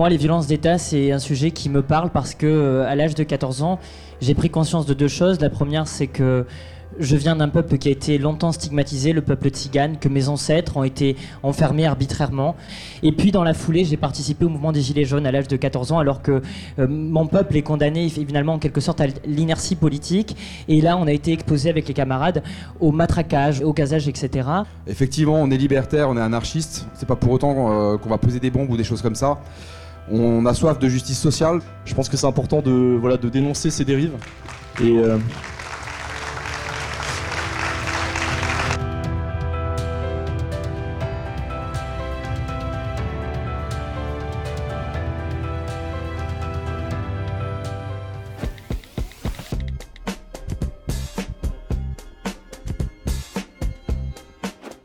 Moi, les violences d'État, c'est un sujet qui me parle parce que, euh, à l'âge de 14 ans, j'ai pris conscience de deux choses. La première, c'est que je viens d'un peuple qui a été longtemps stigmatisé, le peuple tzigane, que mes ancêtres ont été enfermés arbitrairement. Et puis, dans la foulée, j'ai participé au mouvement des Gilets jaunes à l'âge de 14 ans, alors que euh, mon peuple est condamné finalement en quelque sorte à l'inertie politique. Et là, on a été exposé avec les camarades au matraquage, au gazage, etc. Effectivement, on est libertaire, on est anarchiste. C'est pas pour autant euh, qu'on va poser des bombes ou des choses comme ça. On a soif de justice sociale. Je pense que c'est important de, dénoncer ces dérives. Et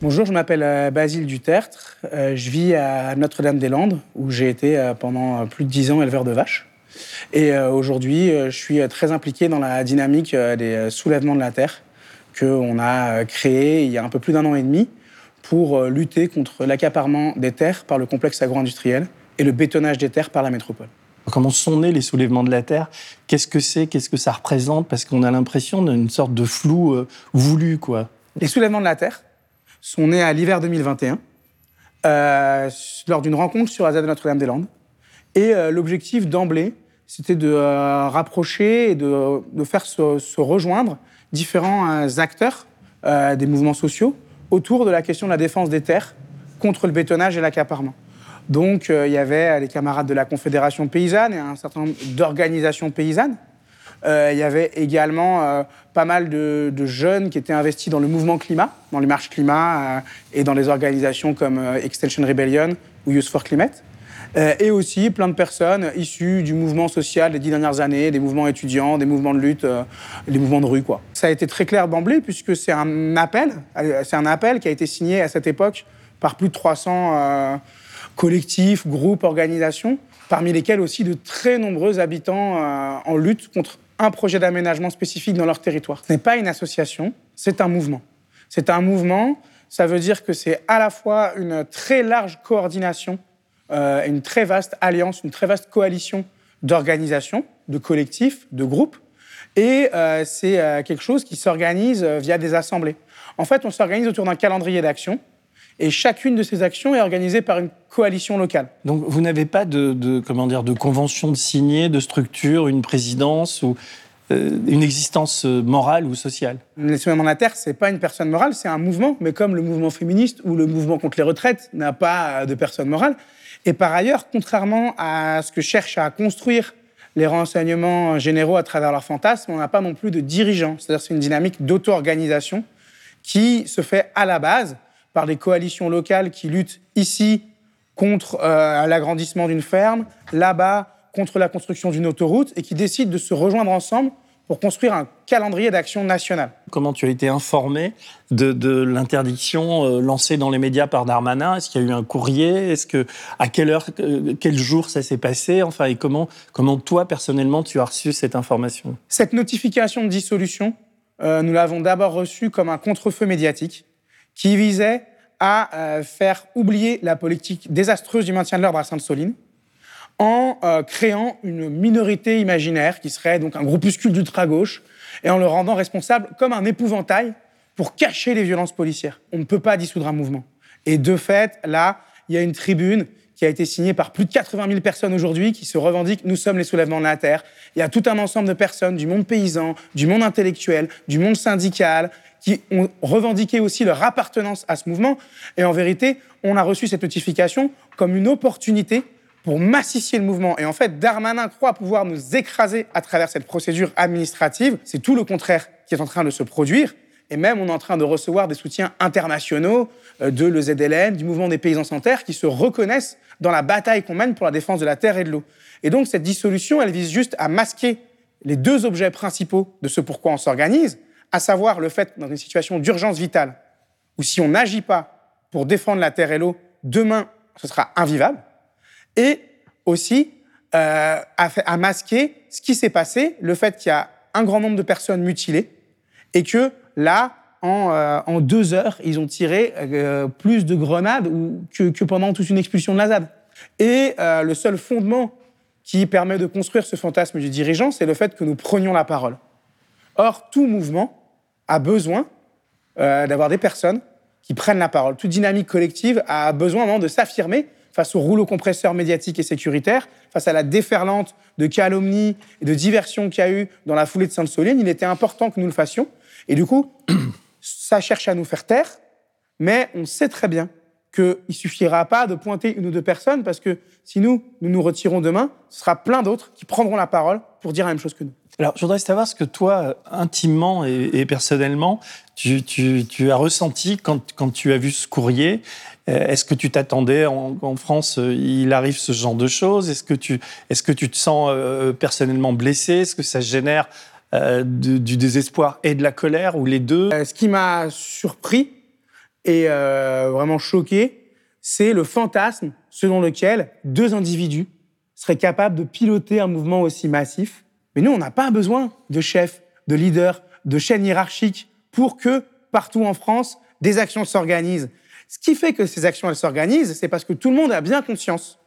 Bonjour, je m'appelle euh, Basile Dutertre. Euh, je vis à Notre-Dame-des-Landes, où j'ai été euh, pendant plus de dix ans éleveur de vaches. Et aujourd'hui, je suis très impliqué dans la dynamique des soulèvements de la terre qu'on a créé il y a un peu plus d'un an et demi pour lutter contre l'accaparement des terres par le complexe agro-industriel et le bétonnage des terres par la métropole. Comment sont nés les soulèvements de la terre? Qu'est-ce que c'est? Qu'est-ce que ça représente? Parce qu'on a l'impression d'une sorte de flou voulu, quoi. Les soulèvements de la terre, sont nés à l'hiver 2021 euh, lors d'une rencontre sur la ZAD de Notre-Dame-des-Landes. Et euh, l'objectif d'emblée, c'était de euh, rapprocher et de, faire se, rejoindre différents acteurs des mouvements sociaux autour de la question de la défense des terres contre le bétonnage et l'accaparement. Donc, il y avait les camarades de la Confédération paysanne et un certain nombre d'organisations paysannes il y avait également euh, pas mal de, jeunes qui étaient investis dans le mouvement climat, dans les marches climat euh, et dans les organisations comme Extension Rebellion ou Youth for Climate. et aussi plein de personnes issues du mouvement social des dix dernières années, des mouvements étudiants, des mouvements de lutte, des mouvements de rue. Quoi. Ça a été très clair d'emblée puisque c'est un appel, c'est un appel qui a été signé à cette époque par plus de 300 collectifs, groupes, organisations, parmi lesquels aussi de très nombreux habitants en lutte contre un projet d'aménagement spécifique dans leur territoire. Ce n'est pas une association, c'est un mouvement. C'est un mouvement, ça veut dire que c'est à la fois une très large coordination, euh, une très vaste alliance, une très vaste coalition d'organisations, de collectifs, de groupes, et euh, c'est euh, quelque chose qui s'organise via des assemblées. En fait, on s'organise autour d'un calendrier d'action et chacune de ces actions est organisée par une coalition locale. Donc vous n'avez pas de, comment dire, de convention de signer, de structure, une présidence ou euh, une existence euh, morale ou sociale? Les Soulèvements de la Terre, c'est pas une personne morale, c'est un mouvement, mais comme le mouvement féministe ou le mouvement contre les retraites n'a pas de personne morale. Et par ailleurs, contrairement à ce que cherchent à construire les renseignements généraux à travers leurs fantasmes, on n'a pas non plus de dirigeants. C'est-à-dire c'est une dynamique d'auto-organisation qui se fait à la base par des coalitions locales qui luttent ici contre euh, l'agrandissement d'une ferme, là-bas contre la construction d'une autoroute, et qui décident de se rejoindre ensemble pour construire un calendrier d'action national. Comment tu as été informé de, l'interdiction euh, lancée dans les médias par Darmanin? Est-ce qu'il y a eu un courrier? Est-ce que à quelle heure, euh, quel jour ça s'est passé? Enfin, et comment, comment toi personnellement tu as reçu cette information? Cette notification de dissolution, nous l'avons d'abord reçue comme un contre-feu médiatique qui visait à euh, faire oublier la politique désastreuse du maintien de l'ordre à Sainte-Soline en euh, créant une minorité imaginaire qui serait donc un groupuscule d'ultra-gauche et en le rendant responsable comme un épouvantail pour cacher les violences policières. On ne peut pas dissoudre un mouvement. Et de fait, là, il y a une tribune qui a été signé par plus de 80 000 personnes aujourd'hui qui se revendiquent Nous sommes les soulèvements de la Terre. Il y a tout un ensemble de personnes du monde paysan, du monde intellectuel, du monde syndical, qui ont revendiqué aussi leur appartenance à ce mouvement. Et en vérité, on a reçu cette notification comme une opportunité pour massifier le mouvement. Et en fait, Darmanin croit pouvoir nous écraser à travers cette procédure administrative. C'est tout le contraire qui est en train de se produire. Et même, on est en train de recevoir des soutiens internationaux euh, de l'EZLN, du mouvement des paysans sans terre, qui se reconnaissent dans la bataille qu'on mène pour la défense de la terre et de l'eau. Et donc, cette dissolution, elle vise juste à masquer les deux objets principaux de ce pourquoi on s'organise, à savoir le fait, dans une situation d'urgence vitale, où si on n'agit pas pour défendre la terre et l'eau, demain, ce sera invivable, et aussi euh, à, à masquer ce qui s'est passé, le fait qu'il y a un grand nombre de personnes mutilées, et que là, en, euh, en deux heures, ils ont tiré euh, plus de grenades que, pendant toute une expulsion de la ZAD. Et euh, le seul fondement qui permet de construire ce fantasme du dirigeant, c'est le fait que nous prenions la parole. Or, tout mouvement a besoin d'avoir des personnes qui prennent la parole. Toute dynamique collective a besoin de s'affirmer face au rouleau compresseur médiatique et sécuritaire, face à la déferlante de calomnies et de diversions qu'il y a eu dans la foulée de Sainte-Soline. Il était important que nous le fassions. Et du coup, ça cherche à nous faire taire, mais on sait très bien qu'il ne suffira pas de pointer une ou deux personnes, parce que si nous, nous nous retirons demain, ce sera plein d'autres qui prendront la parole pour dire la même chose que nous. Alors, je voudrais savoir ce que toi, intimement et, personnellement, tu, as ressenti quand, tu as vu ce courrier. Euh, est-ce que tu t'attendais en, France, euh, il arrive ce genre de choses? Est-ce que tu, est-ce que tu te sens euh, personnellement blessé? Est-ce que ça génère euh, du, désespoir et de la colère ou les deux. Ce qui m'a surpris et euh, vraiment choqué, c'est le fantasme selon lequel deux individus seraient capables de piloter un mouvement aussi massif. Mais nous, on n'a pas besoin de chefs, de leaders, de chaînes hiérarchiques pour que partout en France, des actions s'organisent. Ce qui fait que ces actions, s'organisent, c'est parce que tout le monde a bien conscience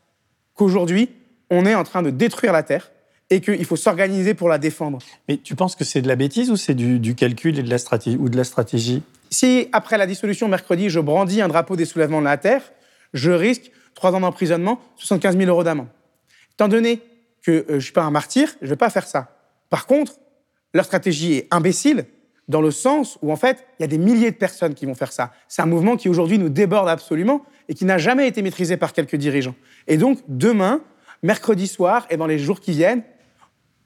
qu'aujourd'hui, on est en train de détruire la Terre et qu'il faut s'organiser pour la défendre. Mais tu penses que c'est de la bêtise ou c'est du, du, calcul et de la stratégie ou de la stratégie? Si après la dissolution mercredi, je brandis un drapeau des soulèvements de la Terre, je risque trois ans d'emprisonnement, 75 000 euros d'amende. Étant donné que euh, je ne suis pas un martyr, je ne vais pas faire ça. Par contre, leur stratégie est imbécile dans le sens où, en fait, il y a des milliers de personnes qui vont faire ça. C'est un mouvement qui, aujourd'hui, nous déborde absolument et qui n'a jamais été maîtrisé par quelques dirigeants. Et donc, demain, mercredi soir et dans les jours qui viennent,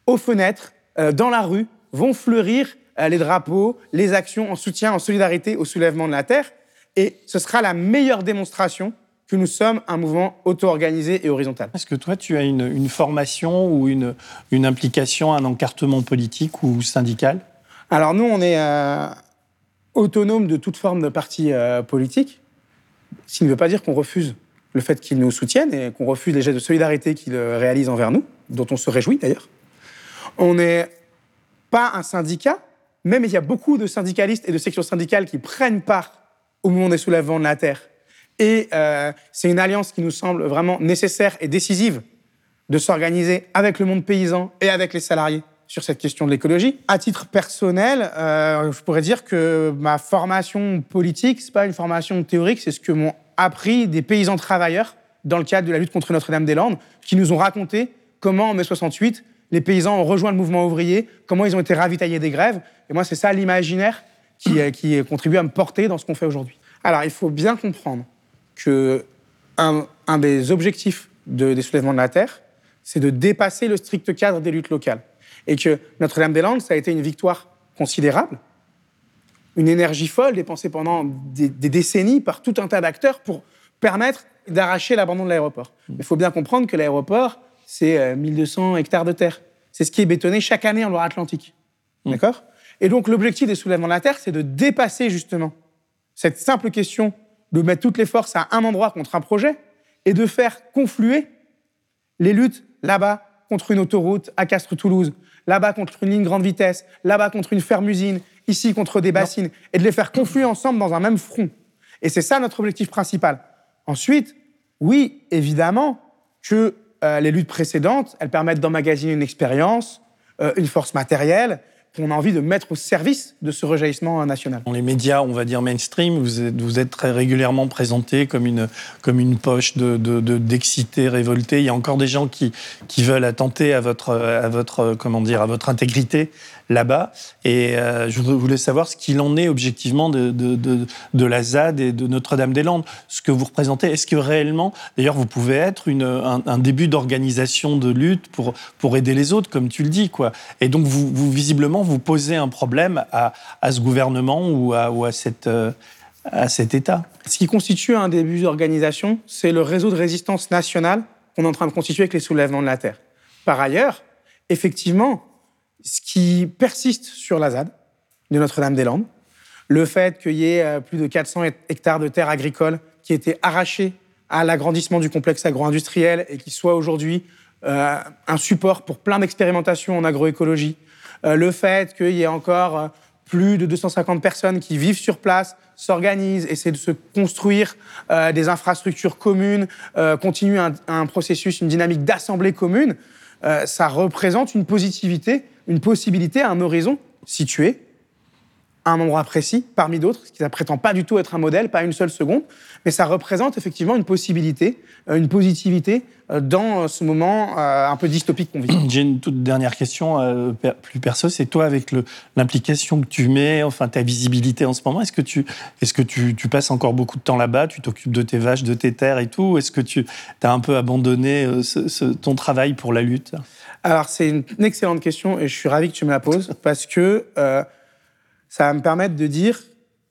aux fenêtres, euh, dans la rue, vont fleurir euh, les drapeaux, les actions en soutien, en solidarité au soulèvement de la Terre. Et ce sera la meilleure démonstration que nous sommes un mouvement auto-organisé et horizontal. Est-ce que toi, tu as une, une formation ou une, une, implication, un encartement politique ou syndical? Alors nous, on est euh, autonome de toute forme de parti euh, politique, ce qui ne veut pas dire qu'on refuse le fait qu'ils nous soutiennent et qu'on refuse les gestes de solidarité qu'ils réalisent envers nous, dont on se réjouit d'ailleurs. On n'est pas un syndicat, même il y a beaucoup de syndicalistes et de sections syndicales qui prennent part au mouvement des soulèvements de la Terre et euh, c'est une alliance qui nous semble vraiment nécessaire et décisive de s'organiser avec le monde paysan et avec les salariés sur cette question de l'écologie. À titre personnel, euh, je pourrais dire que ma formation politique, c'est pas une formation théorique, c'est ce que m'ont appris des paysans travailleurs dans le cadre de la lutte contre Notre-Dame-des-Landes, qui nous ont raconté comment en mai 68, les paysans ont rejoint le mouvement ouvrier, comment ils ont été ravitaillés des grèves. Et moi, c'est ça l'imaginaire qui, contribue à me porter dans ce qu'on fait aujourd'hui. Alors, il faut bien comprendre que un, des objectifs de, des soulèvements de la Terre, c'est de dépasser le strict cadre des luttes locales. Et que Notre-Dame-des-Landes, ça a été une victoire considérable, une énergie folle dépensée pendant des, des décennies par tout un tas d'acteurs pour permettre d'arracher l'abandon de l'aéroport. Il faut bien comprendre que l'aéroport, c'est 1200 hectares de terre. C'est ce qui est bétonné chaque année en Loire-Atlantique. Mmh. D'accord? Et donc l'objectif des soulèvements de la Terre, c'est de dépasser justement cette simple question de mettre toutes les forces à un endroit contre un projet et de faire confluer les luttes là-bas contre une autoroute à Castres-Toulouse, là-bas contre une ligne grande vitesse, là-bas contre une ferme-usine, ici contre des bassines, non. et de les faire confluer ensemble dans un même front. Et c'est ça notre objectif principal. Ensuite, oui, évidemment que euh, les luttes précédentes, elles permettent d'emmagasiner une expérience, euh, une force matérielle, qu'on a envie de mettre au service de ce rejaillissement national. Dans les médias, on va dire mainstream, vous êtes, très régulièrement présenté comme une, comme une poche de, de, d'excités, révoltés. Il y a encore des gens qui, veulent attenter à votre, à votre, à votre intégrité là-bas. Et euh, je voulais savoir ce qu'il en est objectivement de, de, la ZAD et de Notre-Dame-des-Landes, ce que vous représentez. Est-ce que réellement, d'ailleurs, vous pouvez être une, un, début d'organisation de lutte pour, pour aider les autres, comme tu le dis, quoi. Et donc, vous, visiblement, vous posez un problème à, à ce gouvernement ou à, à, cette, euh, à cet État. Ce qui constitue un début d'organisation, c'est le réseau de résistance nationale qu'on est en train de constituer avec les soulèvements de la Terre. Par ailleurs, effectivement, ce qui persiste sur la ZAD de Notre-Dame-des-Landes, le fait qu'il y ait euh, plus de 400 hectares de terres agricoles qui étaient arrachés à l'agrandissement du complexe agro-industriel et qui soient aujourd'hui euh, un support pour plein d'expérimentations en agroécologie, euh, le fait qu'il y ait encore plus de 250 personnes qui vivent sur place, s'organisent, essaient de se construire des infrastructures communes, continuent un, un processus, une dynamique d'assemblée commune, ça représente une positivité, une possibilité, un horizon situé à un endroit précis, parmi d'autres, ce qui ne prétend pas du tout être un modèle, pas une seule seconde, mais ça représente effectivement une possibilité, euh, une positivité euh, dans ce moment euh, un peu dystopique qu'on vit. J'ai une toute dernière question euh, plus perso. C'est toi, avec l'implication que tu mets, enfin ta visibilité en ce moment, est-ce que, tu, est que tu, tu passes encore beaucoup de temps là-bas Tu t'occupes de tes vaches, de tes terres et tout Est-ce que tu as un peu abandonné euh, ce- ce- ton travail pour la lutte? Alors, c'est une une excellente question et je suis ravi que tu me la poses parce que euh, ça va me permettre de dire,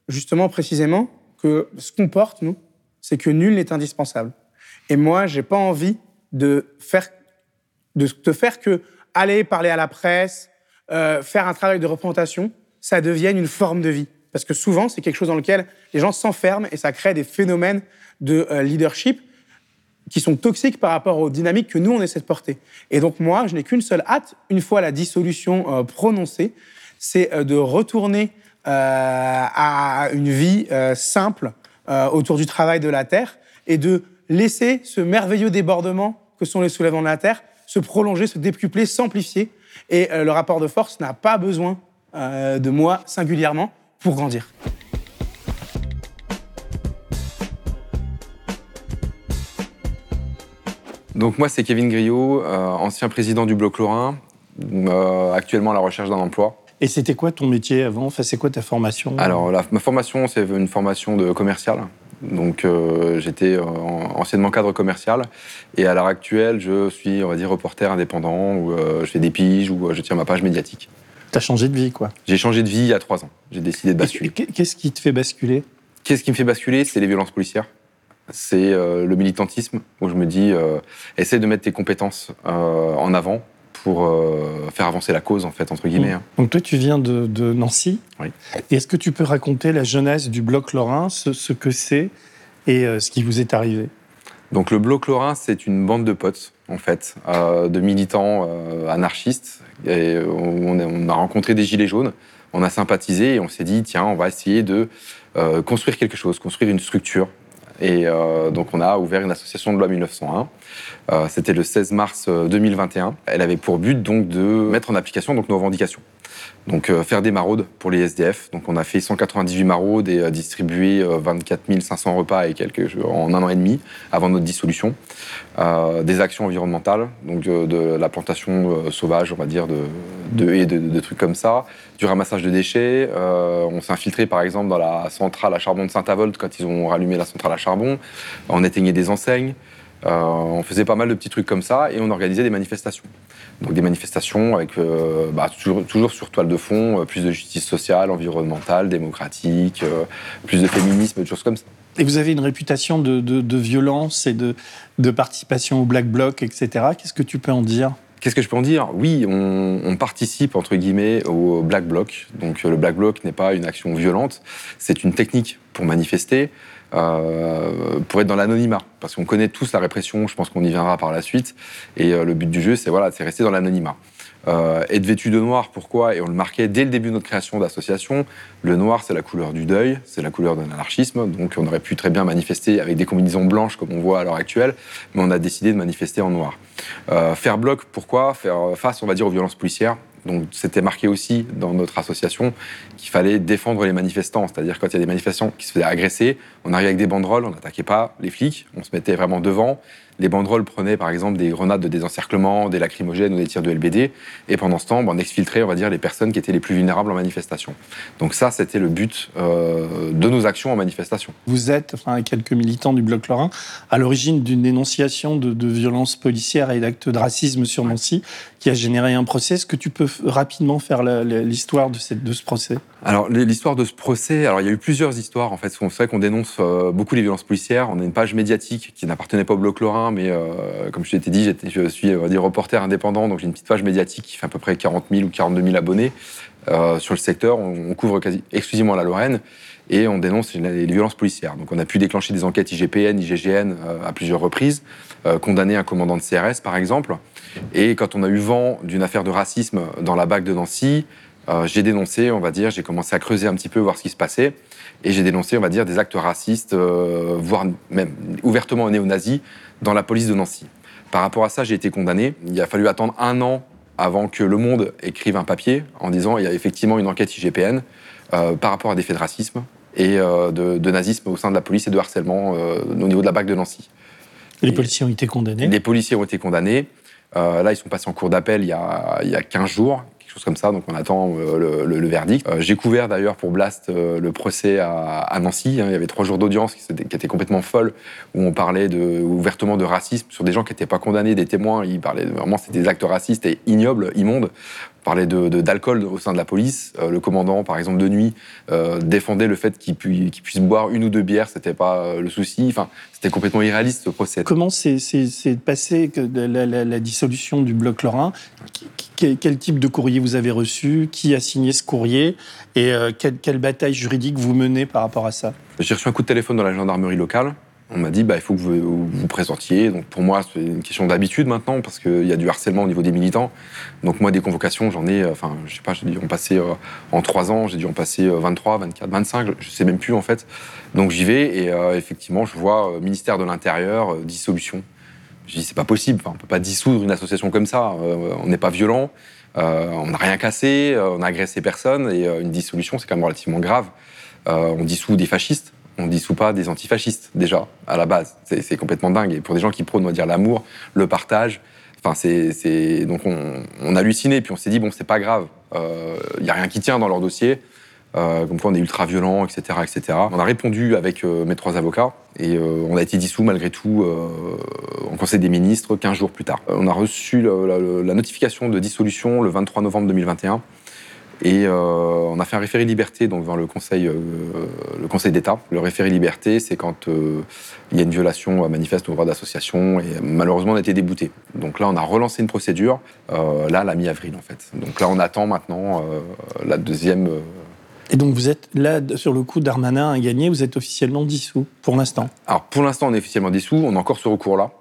justement, précisément, que ce qu'on porte, nous, c'est que nul n'est indispensable. Et moi, j'ai pas envie de faire, de te faire que aller parler à la presse, euh, faire un travail de représentation, ça devienne une forme de vie. Parce que souvent, c'est quelque chose dans lequel les gens s'enferment et ça crée des phénomènes de euh, leadership qui sont toxiques par rapport aux dynamiques que nous, on essaie de porter. Et donc, moi, je n'ai qu'une seule hâte, une fois la dissolution euh, prononcée, c'est euh, de retourner euh, à une vie euh, simple autour du travail de la Terre et de laisser ce merveilleux débordement que sont les soulèvements de la Terre se prolonger, se décupler, s'amplifier. Et le rapport de force n'a pas besoin de moi singulièrement pour grandir. Donc moi, c'est Kevin Griot, ancien président du Bloc Lorrain, actuellement à la recherche d'un emploi. Et c'était quoi ton métier avant? Enfin, c'est quoi ta formation? Alors, la- ma formation, c'est une formation de commercial. Donc, euh, j'étais en- anciennement cadre commercial. Et à l'heure actuelle, je suis, on va dire, reporter indépendant, où euh, je fais des piges, où euh, je tiens ma page médiatique. T'as changé de vie, quoi? J'ai changé de vie il y a trois ans. J'ai décidé de basculer. Qu'est- Qu'est-ce qui te fait basculer? Qu'est-ce qui me fait basculer? C'est les violences policières. C'est euh, le militantisme, où je me dis, euh, essaie de mettre tes compétences euh, en avant pour euh, faire avancer la cause, en fait, entre guillemets. hein. Donc toi, tu viens de, de Nancy. Oui. Est-ce que tu peux raconter la jeunesse du bloc lorrain, ce, ce que c'est et euh, ce qui vous est arrivé? Donc le Bloc Lorrain, c'est une bande de potes, en fait, euh, de militants anarchistes. Et on, a, on a rencontré des gilets jaunes, on a sympathisé et on s'est dit, tiens, on va essayer de construire quelque chose, construire une structure. Et euh, donc on a ouvert une association de loi 1901. Euh, C'était le 16 mars euh, 2021. Elle avait pour but donc de mettre en application donc nos revendications. Donc euh, faire des maraudes pour les SDF. Donc on a fait 198 maraudes et euh, distribué euh, 24 500 repas et quelques en un an et demi avant notre dissolution. Euh, des actions environnementales, donc de, la plantation euh, sauvage, on va dire, de, haies, de, trucs comme ça, du ramassage de déchets. Euh, on s'est infiltré par exemple dans la centrale à charbon de Saint-Avold quand ils ont rallumé la centrale à charbon. On éteignait des enseignes. Euh, on faisait pas mal de petits trucs comme ça et on organisait des manifestations. Donc des manifestations avec euh, bah, toujours, toujours sur toile de fond, euh, plus de justice sociale, environnementale, démocratique, plus de féminisme, des choses comme ça. Et vous avez une réputation de, de- de violence et de, de participation au Black Bloc, etc. Qu'est-ce que tu peux en dire? Qu'est-ce que je peux en dire? Oui, on, on participe entre guillemets au Black Bloc. Donc le Black Bloc n'est pas une action violente, c'est une technique pour manifester, euh, pour être dans l'anonymat. Parce qu'on connaît tous la répression, je pense qu'on y viendra par la suite. Et euh, le but du jeu, c'est voilà, rester dans l'anonymat. Euh, être vêtu de noir, pourquoi? Et on le marquait dès le début de notre création d'association. Le noir, c'est la couleur du deuil, c'est la couleur de l'anarchisme. Donc on aurait pu très bien manifester avec des combinaisons blanches comme on voit à l'heure actuelle, mais on a décidé de manifester en noir. Faire bloc, pourquoi? Faire face, on va dire, aux violences policières, Donc c'était marqué aussi dans notre association qu'il fallait défendre les manifestants. C'est-à-dire quand il y a des manifestants qui se faisaient agresser, on arrivait avec des banderoles, on n'attaquait pas les flics, on se mettait vraiment devant. Les banderoles prenaient par exemple des grenades de désencerclement, des lacrymogènes ou des tirs de LBD. Et pendant ce temps, ben, on exfiltrait, on va dire, les personnes qui étaient les plus vulnérables en manifestation. Donc ça, c'était le but euh, de nos actions en manifestation. Vous êtes, enfin, quelques militants du Bloc Lorrain, à l'origine d'une dénonciation de, de violences policières et d'actes de racisme sur Nancy qui a généré un procès. Est-ce que tu peux rapidement faire l'histoire de, de, ce procès? Alors, l'histoire de ce procès, alors il y a eu plusieurs histoires en fait. C'est vrai qu'on dénonce euh, beaucoup les violences policières. On a une page médiatique qui n'appartenait pas au Bloc Lorrain, mais euh, comme je t'ai dit, je suis reporter indépendant, donc j'ai une petite page médiatique qui fait à peu près 40 000 ou 42 000 abonnés euh, sur le secteur. On, on, couvre quasi exclusivement la Lorraine et on dénonce les violences policières. Donc on a pu déclencher des enquêtes IGPN, IGGN à plusieurs reprises, condamner un commandant de CRS par exemple. Et quand on a eu vent d'une affaire de racisme dans la BAC de Nancy, j'ai dénoncé, on va dire, j'ai commencé à creuser un petit peu, voir ce qui se passait, et j'ai dénoncé, on va dire, des actes racistes, voire même ouvertement néo-nazis, dans la police de Nancy. Par rapport à ça, j'ai été condamné. Il a fallu attendre un an avant que Le Monde écrive un papier en disant il y a effectivement une enquête IGPN par rapport à des faits de racisme et euh, de, nazisme au sein de la police et de harcèlement euh, au niveau de la BAC de Nancy. Les policiers ont été condamnés? Les policiers ont été condamnés. Euh, là, ils sont passés en cour d'appel il, y a, il y a 15 jours, quelque comme ça, donc on attend le, verdict. J'ai couvert d'ailleurs pour Blast le procès à, Nancy. Hein. il y avait trois jours d'audience qui, étaient complètement folles, où on parlait de, ouvertement de racisme sur des gens qui n'étaient pas condamnés, des témoins. Ils parlaient vraiment, c'était des actes racistes et ignobles, immondes parlait d'alcool de, d'alcool au sein de la police. Euh, le commandant, par exemple, de nuit, euh, défendait le fait qu'il puisse boire une ou deux bières, c'était pas euh, le souci. Enfin, c'était complètement irréaliste ce procès. Comment s'est passé la, la, la, dissolution du bloc lorrain? Quel, type de courrier vous avez reçu? Qui a signé ce courrier? Et quelle, quelle bataille juridique vous menez par rapport à ça? J'ai reçu un coup de téléphone dans la gendarmerie locale on m'a dit bah, il faut que vous vous présentiez. Donc pour moi, c'est une question d'habitude maintenant, parce qu'il y a du harcèlement au niveau des militants. Donc moi, des convocations, j'en ai, enfin, je sais pas, j'ai dû en passer euh, en trois ans, j'ai dû en passer 23, 24, 25, je sais même plus en fait. Donc j'y vais et euh, effectivement, je vois euh, ministère de l'Intérieur, dissolution. Je dis c'est pas possible, on peut pas dissoudre une association comme ça, on n'est pas violent, on n'a rien cassé, on n'a agressé personne et une dissolution, c'est quand même relativement grave. on dissout des fascistes on dissout pas des antifascistes, déjà, à la base. C'est complètement dingue. Et pour des gens qui prônent, on va dire, l'amour, le partage, enfin, c'est. Donc, on, on, a halluciné, puis on s'est dit, bon, c'est pas grave, il euh, n'y a rien qui tient dans leur dossier. Euh, comme quoi on est ultra violent, etc., etc. On a répondu avec euh, mes trois avocats et on a été dissous malgré tout en Conseil des ministres 15 jours plus tard. On a reçu la notification de dissolution le 23 novembre 2021 et euh, on a fait un référé liberté donc, devant le Conseil, euh, le conseil d'État. Le référé liberté, c'est quand euh, il y a une violation manifeste au droit d'association et malheureusement on a été débouté. Donc là, on a relancé une procédure, là, la mi-avril en fait. Donc là, on attend maintenant la deuxième. Et donc vous êtes là, sur le coup d'Armanin a gagné, vous êtes officiellement dissous pour l'instant Alors pour l'instant, on est officiellement dissous, on a encore ce recours-là.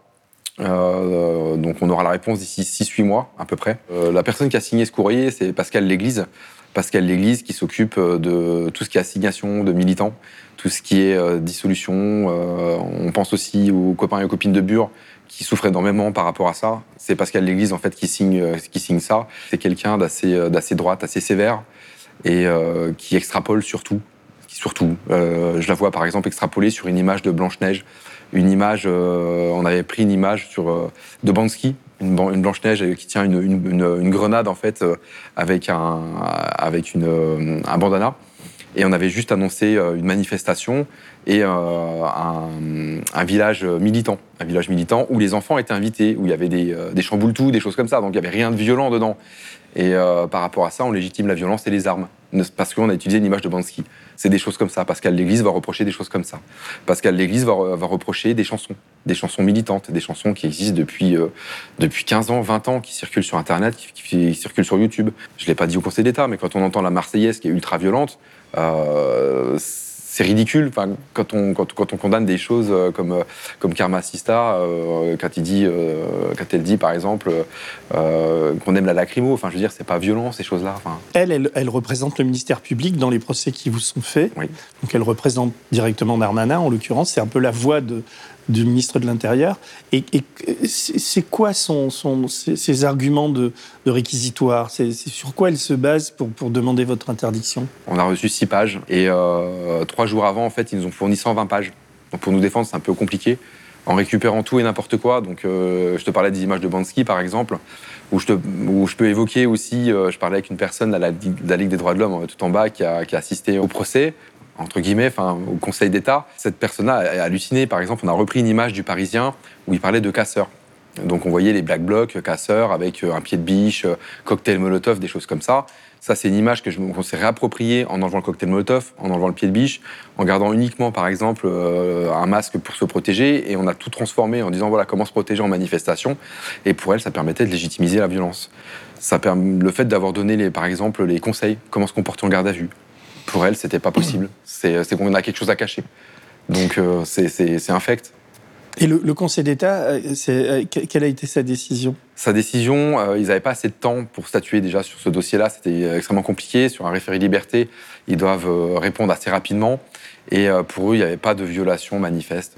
Euh, donc on aura la réponse d'ici 6-8 mois à peu près. Euh, la personne qui a signé ce courrier, c'est Pascal Léglise. Pascal Léglise qui s'occupe euh, de tout ce qui est assignation de militants, tout ce qui est dissolution. on pense aussi aux copains et aux copines de Bure qui souffrent énormément par rapport à ça. C'est Pascal Léglise en fait qui signe, qui signe ça. C'est quelqu'un d'assez, d'assez droite, assez sévère et qui extrapole surtout. Surtout, je la vois par exemple extrapoler sur une image de Blanche Neige une image, euh, on avait pris une image sur, euh, de Bansky, une, une Blanche-Neige qui tient une, grenade en fait euh, avec, un, avec une, un bandana. Et on avait juste annoncé une manifestation et un, village militant, un village militant où les enfants étaient invités, où il y avait des, des des choses comme ça. Donc il n'y avait rien de violent dedans. Et par rapport à ça, on légitime la violence et les armes, parce qu'on a utilisé une image de Bansky c'est des choses comme ça. Pascal L'Église va reprocher des choses comme ça. Pascal L'Église va, va, reprocher des chansons, des chansons militantes, des chansons qui existent depuis, euh, depuis 15 ans, 20 ans, qui circulent sur Internet, qui, circulent sur YouTube. Je ne l'ai pas dit au Conseil d'État, mais quand on entend la Marseillaise qui est ultra violente, euh, c'est ridicule enfin, quand, on, quand, quand, on condamne des choses euh, comme, euh, comme Karma Sista, euh, quand, il dit, quand elle dit par exemple qu'on aime la lacrymo, enfin je veux dire, c'est pas violent ces choses-là. Enfin... Elle, elle, elle, représente le ministère public dans les procès qui vous sont faits. Oui. Donc elle représente directement Darmanin en l'occurrence, c'est un peu la voix de, du ministre de l'Intérieur. Et, c'est quoi son, son, ses, arguments de, réquisitoire? C'est sur quoi elle se base pour, demander votre interdiction? On a reçu six pages et euh, trois jours avant, en fait, ils nous ont fourni 120 pages. Donc pour nous défendre, c'est un peu compliqué. En récupérant tout et n'importe quoi. Donc euh, je te parlais des images de Bansky, par exemple, où je, peux évoquer aussi, euh, je parlais avec une personne de la, Ligue des droits de l'homme tout en bas qui a assisté au procès entre guillemets, au Conseil d'État. Cette personne-là a halluciné. Par exemple, on a repris une image du Parisien où il parlait de casseurs. Donc on voyait les black blocs, casseurs, avec un pied de biche, cocktail molotov, des choses comme ça. Ça, c'est une image que qu'on s'est réappropriée en enlevant le cocktail Molotov, en enlevant le pied de biche, en gardant uniquement, par exemple, euh, un masque pour se protéger. Et on a tout transformé en disant voilà comment se protéger en manifestation. Et pour elle, ça permettait de légitimiser la violence. Ça le fait d'avoir donné, par exemple, les conseils, comment se comporter en garde à vue. Pour elle, c'était pas possible. C'est qu'on a quelque chose à cacher. Donc euh, c'est infect. Et le, Conseil d'État, euh, euh, quelle a été sa décision? Sa décision, euh, ils n'avaient pas assez de temps pour statuer déjà sur ce dossier-là. C'était extrêmement compliqué. Sur un référé liberté, ils doivent répondre assez rapidement. Et pour eux, il n'y avait pas de violation manifeste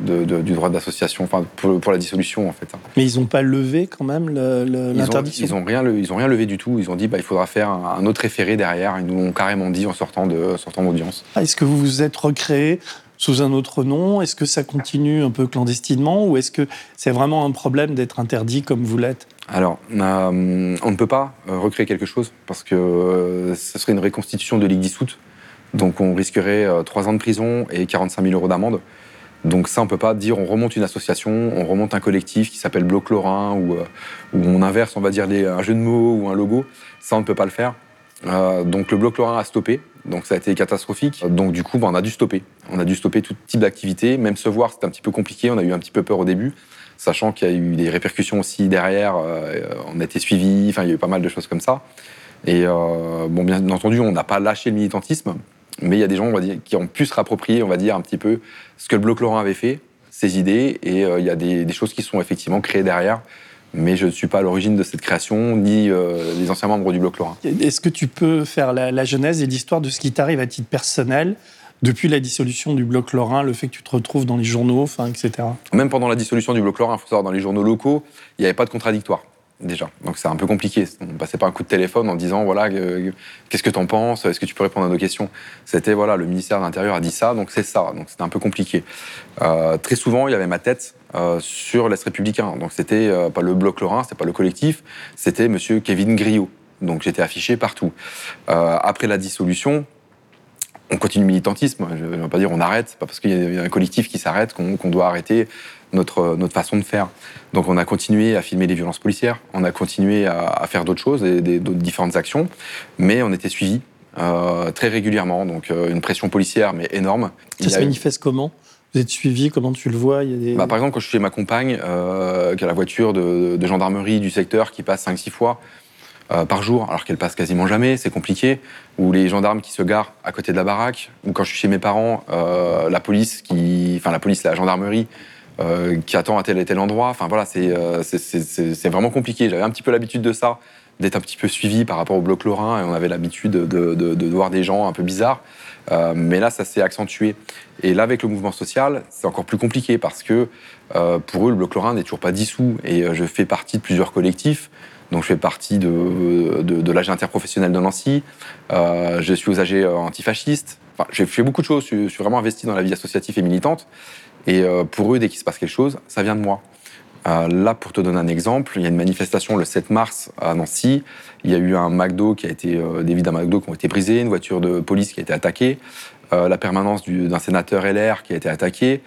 du droit d'association, enfin pour, la dissolution en fait. Mais ils n'ont pas levé quand même l'interdiction? Ils n'ont rien, ils ont rien levé du tout. Ils ont dit bah, il faudra faire un, autre référé derrière. Ils nous l'ont carrément dit en sortant de sortant d'audience. Est-ce que vous vous êtes recréé sous un autre nom? Est-ce que ça continue un peu clandestinement? Ou est-ce que c'est vraiment un problème d'être interdit comme vous l'êtes? Alors, on ne peut pas euh, recréer quelque chose parce que euh, ce serait une reconstitution de Ligue dissoute. Donc, on risquerait euh, trois ans de prison et 45 000 euros d'amende. Donc, ça, on ne peut pas dire on remonte une association, on remonte un collectif qui s'appelle Bloc Lorrain ou, on inverse, on va dire, un jeu de mots ou un logo. Ça, on ne peut pas le faire. donc, le Bloc Lorrain a stoppé. Donc ça a été catastrophique. Donc du coup, bah, on a dû stopper. On a dû stopper tout type d'activité. Même se voir, c'était un petit peu compliqué. On a eu un petit peu peur au début, sachant qu'il y a eu des répercussions aussi derrière. Euh, on a été suivis. Enfin, il y a eu pas mal de choses comme ça. Et euh, bon, bien entendu, on n'a pas lâché le militantisme, mais il y a des gens, on va dire, qui ont pu se rapproprier, on va dire, un petit peu ce que le bloc Laurent avait fait, ses idées, et euh, il y a des, des, choses qui sont effectivement créées derrière mais je ne suis pas à l'origine de cette création, ni euh, les anciens membres du Bloc Lorrain. Est-ce que tu peux faire la, genèse et l'histoire de ce qui t'arrive à titre personnel depuis la dissolution du Bloc Lorrain, le fait que tu te retrouves dans les journaux, enfin, etc. Même pendant la dissolution du Bloc Lorrain, il faut savoir, dans les journaux locaux, il n'y avait pas de contradictoire déjà. Donc c'est un peu compliqué. On passait pas un coup de téléphone en disant voilà qu'est-ce que tu en penses, est-ce que tu peux répondre à nos questions? C'était voilà le ministère de l'Intérieur a dit ça, donc c'est ça. Donc c'était un peu compliqué. Euh, très souvent il y avait ma tête euh, sur l'Est républicain. Donc c'était euh, pas le bloc Lorrain, c'était pas le collectif, c'était Monsieur Kevin Griot. Donc j'étais affiché partout. après la dissolution, on continue le militantisme. Je ne veux pas dire on arrête, pas parce qu'il y a un collectif qui s'arrête qu'on doit arrêter notre, notre façon de faire. Donc on a continué à filmer les violences policières, on a continué à, faire d'autres choses, d'autres différentes actions, mais on était suivis euh, très régulièrement. Donc euh, une pression policière, mais énorme. Ça se manifeste comment? Vous êtes suivi Comment tu le vois? Il y a des... bah, Par exemple, quand je suis chez ma compagne, euh, qui a la voiture de, de gendarmerie du secteur qui passe 5-6 fois, euh, par jour, alors qu'elle passe quasiment jamais, c'est compliqué. Ou les gendarmes qui se garent à côté de la baraque. Ou quand je suis chez mes parents, euh, la police qui, enfin la police, la gendarmerie euh, qui attend à tel et tel endroit. Enfin voilà, c'est vraiment compliqué. J'avais un petit peu l'habitude de ça, d'être un petit peu suivi par rapport au bloc lorrain, et on avait l'habitude de, voir des gens un peu bizarres. mais là, ça s'est accentué. Et là, avec le mouvement social, c'est encore plus compliqué parce que pour eux, le bloc lorrain n'est toujours pas dissous. Et je fais partie de plusieurs collectifs. Donc je fais partie de, de, l'AG interprofessionnel de Nancy. Euh, je suis aux AG euh, antifascistes. Enfin, j'ai fait beaucoup de choses. Je suis vraiment investi dans la vie associative et militante. Et euh, pour eux, dès qu'il se passe quelque chose, ça vient de moi. là, pour te donner un exemple, il y a une manifestation le 7 mars à Nancy. Il y a eu un McDo qui a été, des vides d'un McDo qui ont été brisées, une voiture de police qui a été attaquée, la permanence d'un sénateur LR qui a été attaquée,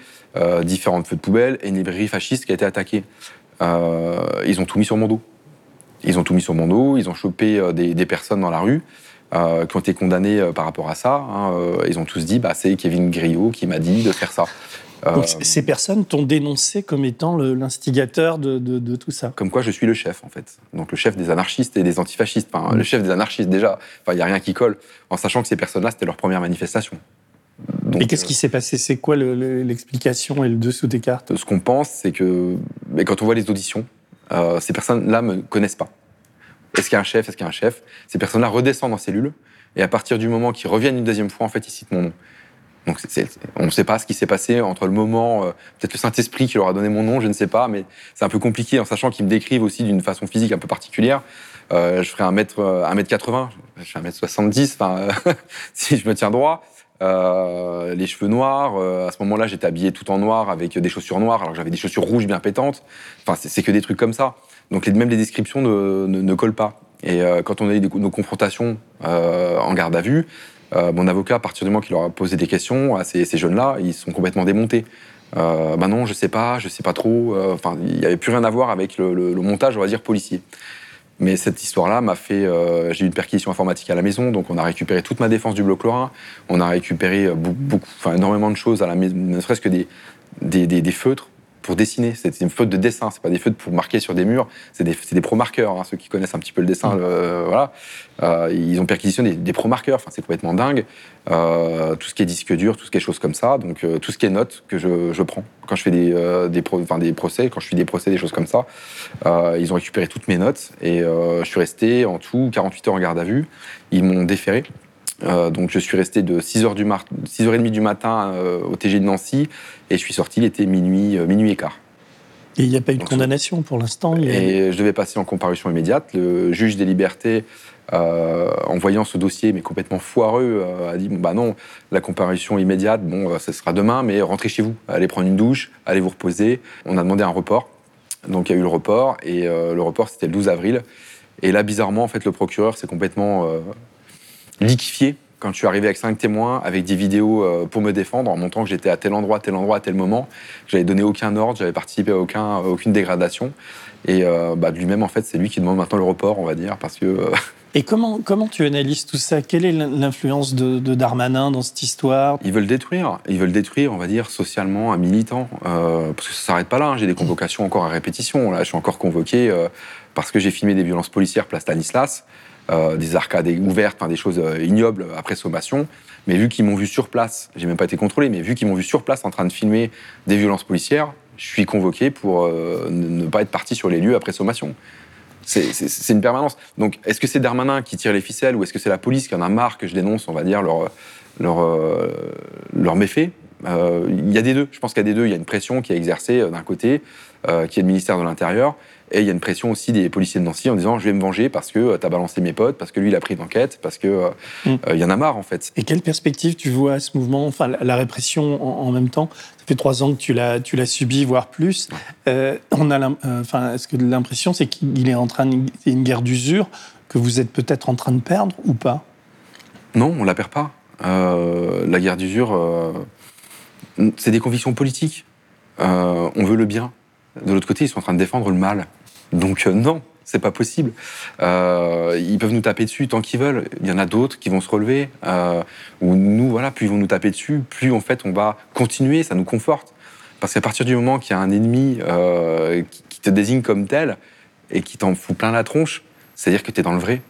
différentes feux de poubelle et une librairie fasciste qui a été attaquée. ils ont tout mis sur mon dos. Ils ont tout mis sur mon dos, ils ont chopé euh, des, personnes dans la rue. Euh, qui ont été condamnées euh, par rapport à ça. Hein, ils ont tous dit, bah, c'est Kevin Griot qui m'a dit de faire ça. Donc ces personnes t'ont dénoncé comme étant l'instigateur de, tout ça. Comme quoi je suis le chef en fait. Donc le chef des anarchistes et des antifascistes. Enfin, Le chef des anarchistes déjà. Enfin, il n'y a rien qui colle. En sachant que ces personnes-là, c'était leur première manifestation. et qu'est-ce qui s'est passé? C'est quoi l'explication et le dessous des cartes? Ce qu'on pense, c'est que mais quand on voit les auditions, euh, ces personnes-là me connaissent pas. Est-ce qu'il y a un chef? Est-ce qu'il y a un chef? Ces personnes-là redescendent en cellule et à partir du moment qu'ils reviennent une deuxième fois, en fait, ils citent mon nom. Donc on ne sait pas ce qui s'est passé entre le moment, euh, peut-être le Saint-Esprit qui leur a donné mon nom, je ne sais pas, mais c'est un peu compliqué en sachant qu'ils me décrivent aussi d'une façon physique un peu particulière. Euh, je ferai 1 mètre, euh, 1 mètre 80, je fais 1 mètre 70, enfin, euh, si je me tiens droit. Euh, les cheveux noirs, euh, à ce moment-là, j'étais habillé tout en noir avec des chaussures noires, alors j'avais des chaussures rouges bien pétantes. Enfin, c'est que des trucs comme ça. Donc les- même les descriptions ne, ne- ne collent pas. Et euh, quand on a eu nos confrontations euh, en garde à vue, euh, mon avocat, à partir du moment qu'il leur a posé des questions à ces, jeunes-là, ils sont complètement démontés. Bah non, je sais pas, je sais pas trop. Euh, Enfin, il n'y avait plus rien à voir avec le, montage, on va dire, policier. Mais cette histoire-là m'a fait. j'ai eu une perquisition informatique à la maison, donc on a récupéré toute ma défense du bloc Lorrain. On a récupéré beaucoup, beaucoup- énormément de choses à la maison, ne serait-ce que des- des feutres pour dessiner. C'est une feutre de dessin, c'est pas des feutres pour marquer sur des murs, c'est des, des pro-marqueurs. hein, ceux qui connaissent un petit peu le dessin, le- voilà. Euh, ils ont perquisitionné des, des pro-marqueurs, enfin, c'est complètement dingue. Euh, tout ce qui est disque dur, tout ce qui est choses comme ça, donc euh, tout ce qui est notes que je, je prends. Quand je fais des, des, pro- des procès, quand je fais des procès, des choses comme ça, ils ont récupéré toutes mes notes et je suis resté en tout 48 heures en garde à vue. Ils m'ont déféré. Euh, donc je suis resté de 6h du mar- 6h30 du matin euh, au TG de Nancy et je suis sorti, il était minuit, euh, minuit et quart. Et il n'y a pas eu de condamnation pour l'instant. Et je devais passer en comparution immédiate. Le juge des libertés, en voyant ce dossier mais complètement foireux, a dit bon bah non, la comparution immédiate, bon, ça sera demain, mais rentrez chez vous, allez prendre une douche, allez vous reposer. On a demandé un report, donc il y a eu le report et le report c'était le 12 avril. Et là, bizarrement, en fait, le procureur s'est complètement liquéfié quand je suis arrivé avec cinq témoins, avec des vidéos euh, pour me défendre, en montrant que j'étais à tel endroit, tel endroit, à tel moment. J'avais donné aucun ordre, j'avais participé à aucun, à aucune dégradation. Et euh, bah, lui-même, en fait, c'est lui qui demande maintenant le report, on va dire, parce que euh, Et comment, comment tu analyses tout ça? Quelle est l'influence de, de Darmanin dans cette histoire? Ils veulent détruire. Ils veulent détruire, on va dire, socialement un militant. Euh, parce que ça s'arrête pas là. hein. J'ai des convocations encore à répétition. Là, je suis encore convoqué parce que j'ai filmé des violences policières place Stanislas, euh, des arcades ouvertes, des choses euh, ignobles après sommation. Mais vu qu'ils m'ont vu sur place, j'ai même pas été contrôlé, mais vu qu'ils m'ont vu sur place en train de filmer des violences policières, je suis convoqué pour euh, ne pas être parti sur les lieux après sommation. C'est- une permanence. Donc, est-ce que c'est Darmanin qui tire les ficelles ou est-ce que c'est la police qui en a marre que je dénonce, on va dire, leur, leur, leur méfait? Il y a des deux. Je pense qu'il y a des deux. Il y a une pression qui est exercée d'un côté, qui est le ministère de l'Intérieur, et il y a une pression aussi des policiers de Nancy en disant je vais me venger parce que tu as balancé mes potes, parce que lui il a pris d'enquête, parce que euh, Mm. euh, il y en a marre en fait. Et quelle perspective tu vois à ce mouvement Enfin, la, répression en, en même temps? Ça fait trois ans que tu l'as, tu l'as subi, voire plus. Euh, on a, euh, enfin, est-ce que l'impression c'est qu'il est en train, de, c'est une guerre d'usure que vous êtes peut-être en train de perdre ou pas? Non, on la perd pas. Euh, la guerre d'usure, euh, c'est des convictions politiques. Euh, on veut le bien. De l'autre côté, ils sont en train de défendre le mal. Donc euh, non, c'est pas possible. Euh, ils peuvent nous taper dessus tant qu'ils veulent. Il y en a d'autres qui vont se relever. Euh, ou nous, voilà, plus ils vont nous taper dessus, plus en fait on va continuer. Ça nous conforte. Parce qu'à partir du moment qu'il y a un ennemi qui, qui te désigne comme tel et qui t'en fout plein la tronche, c'est-à-dire que tu es dans le vrai.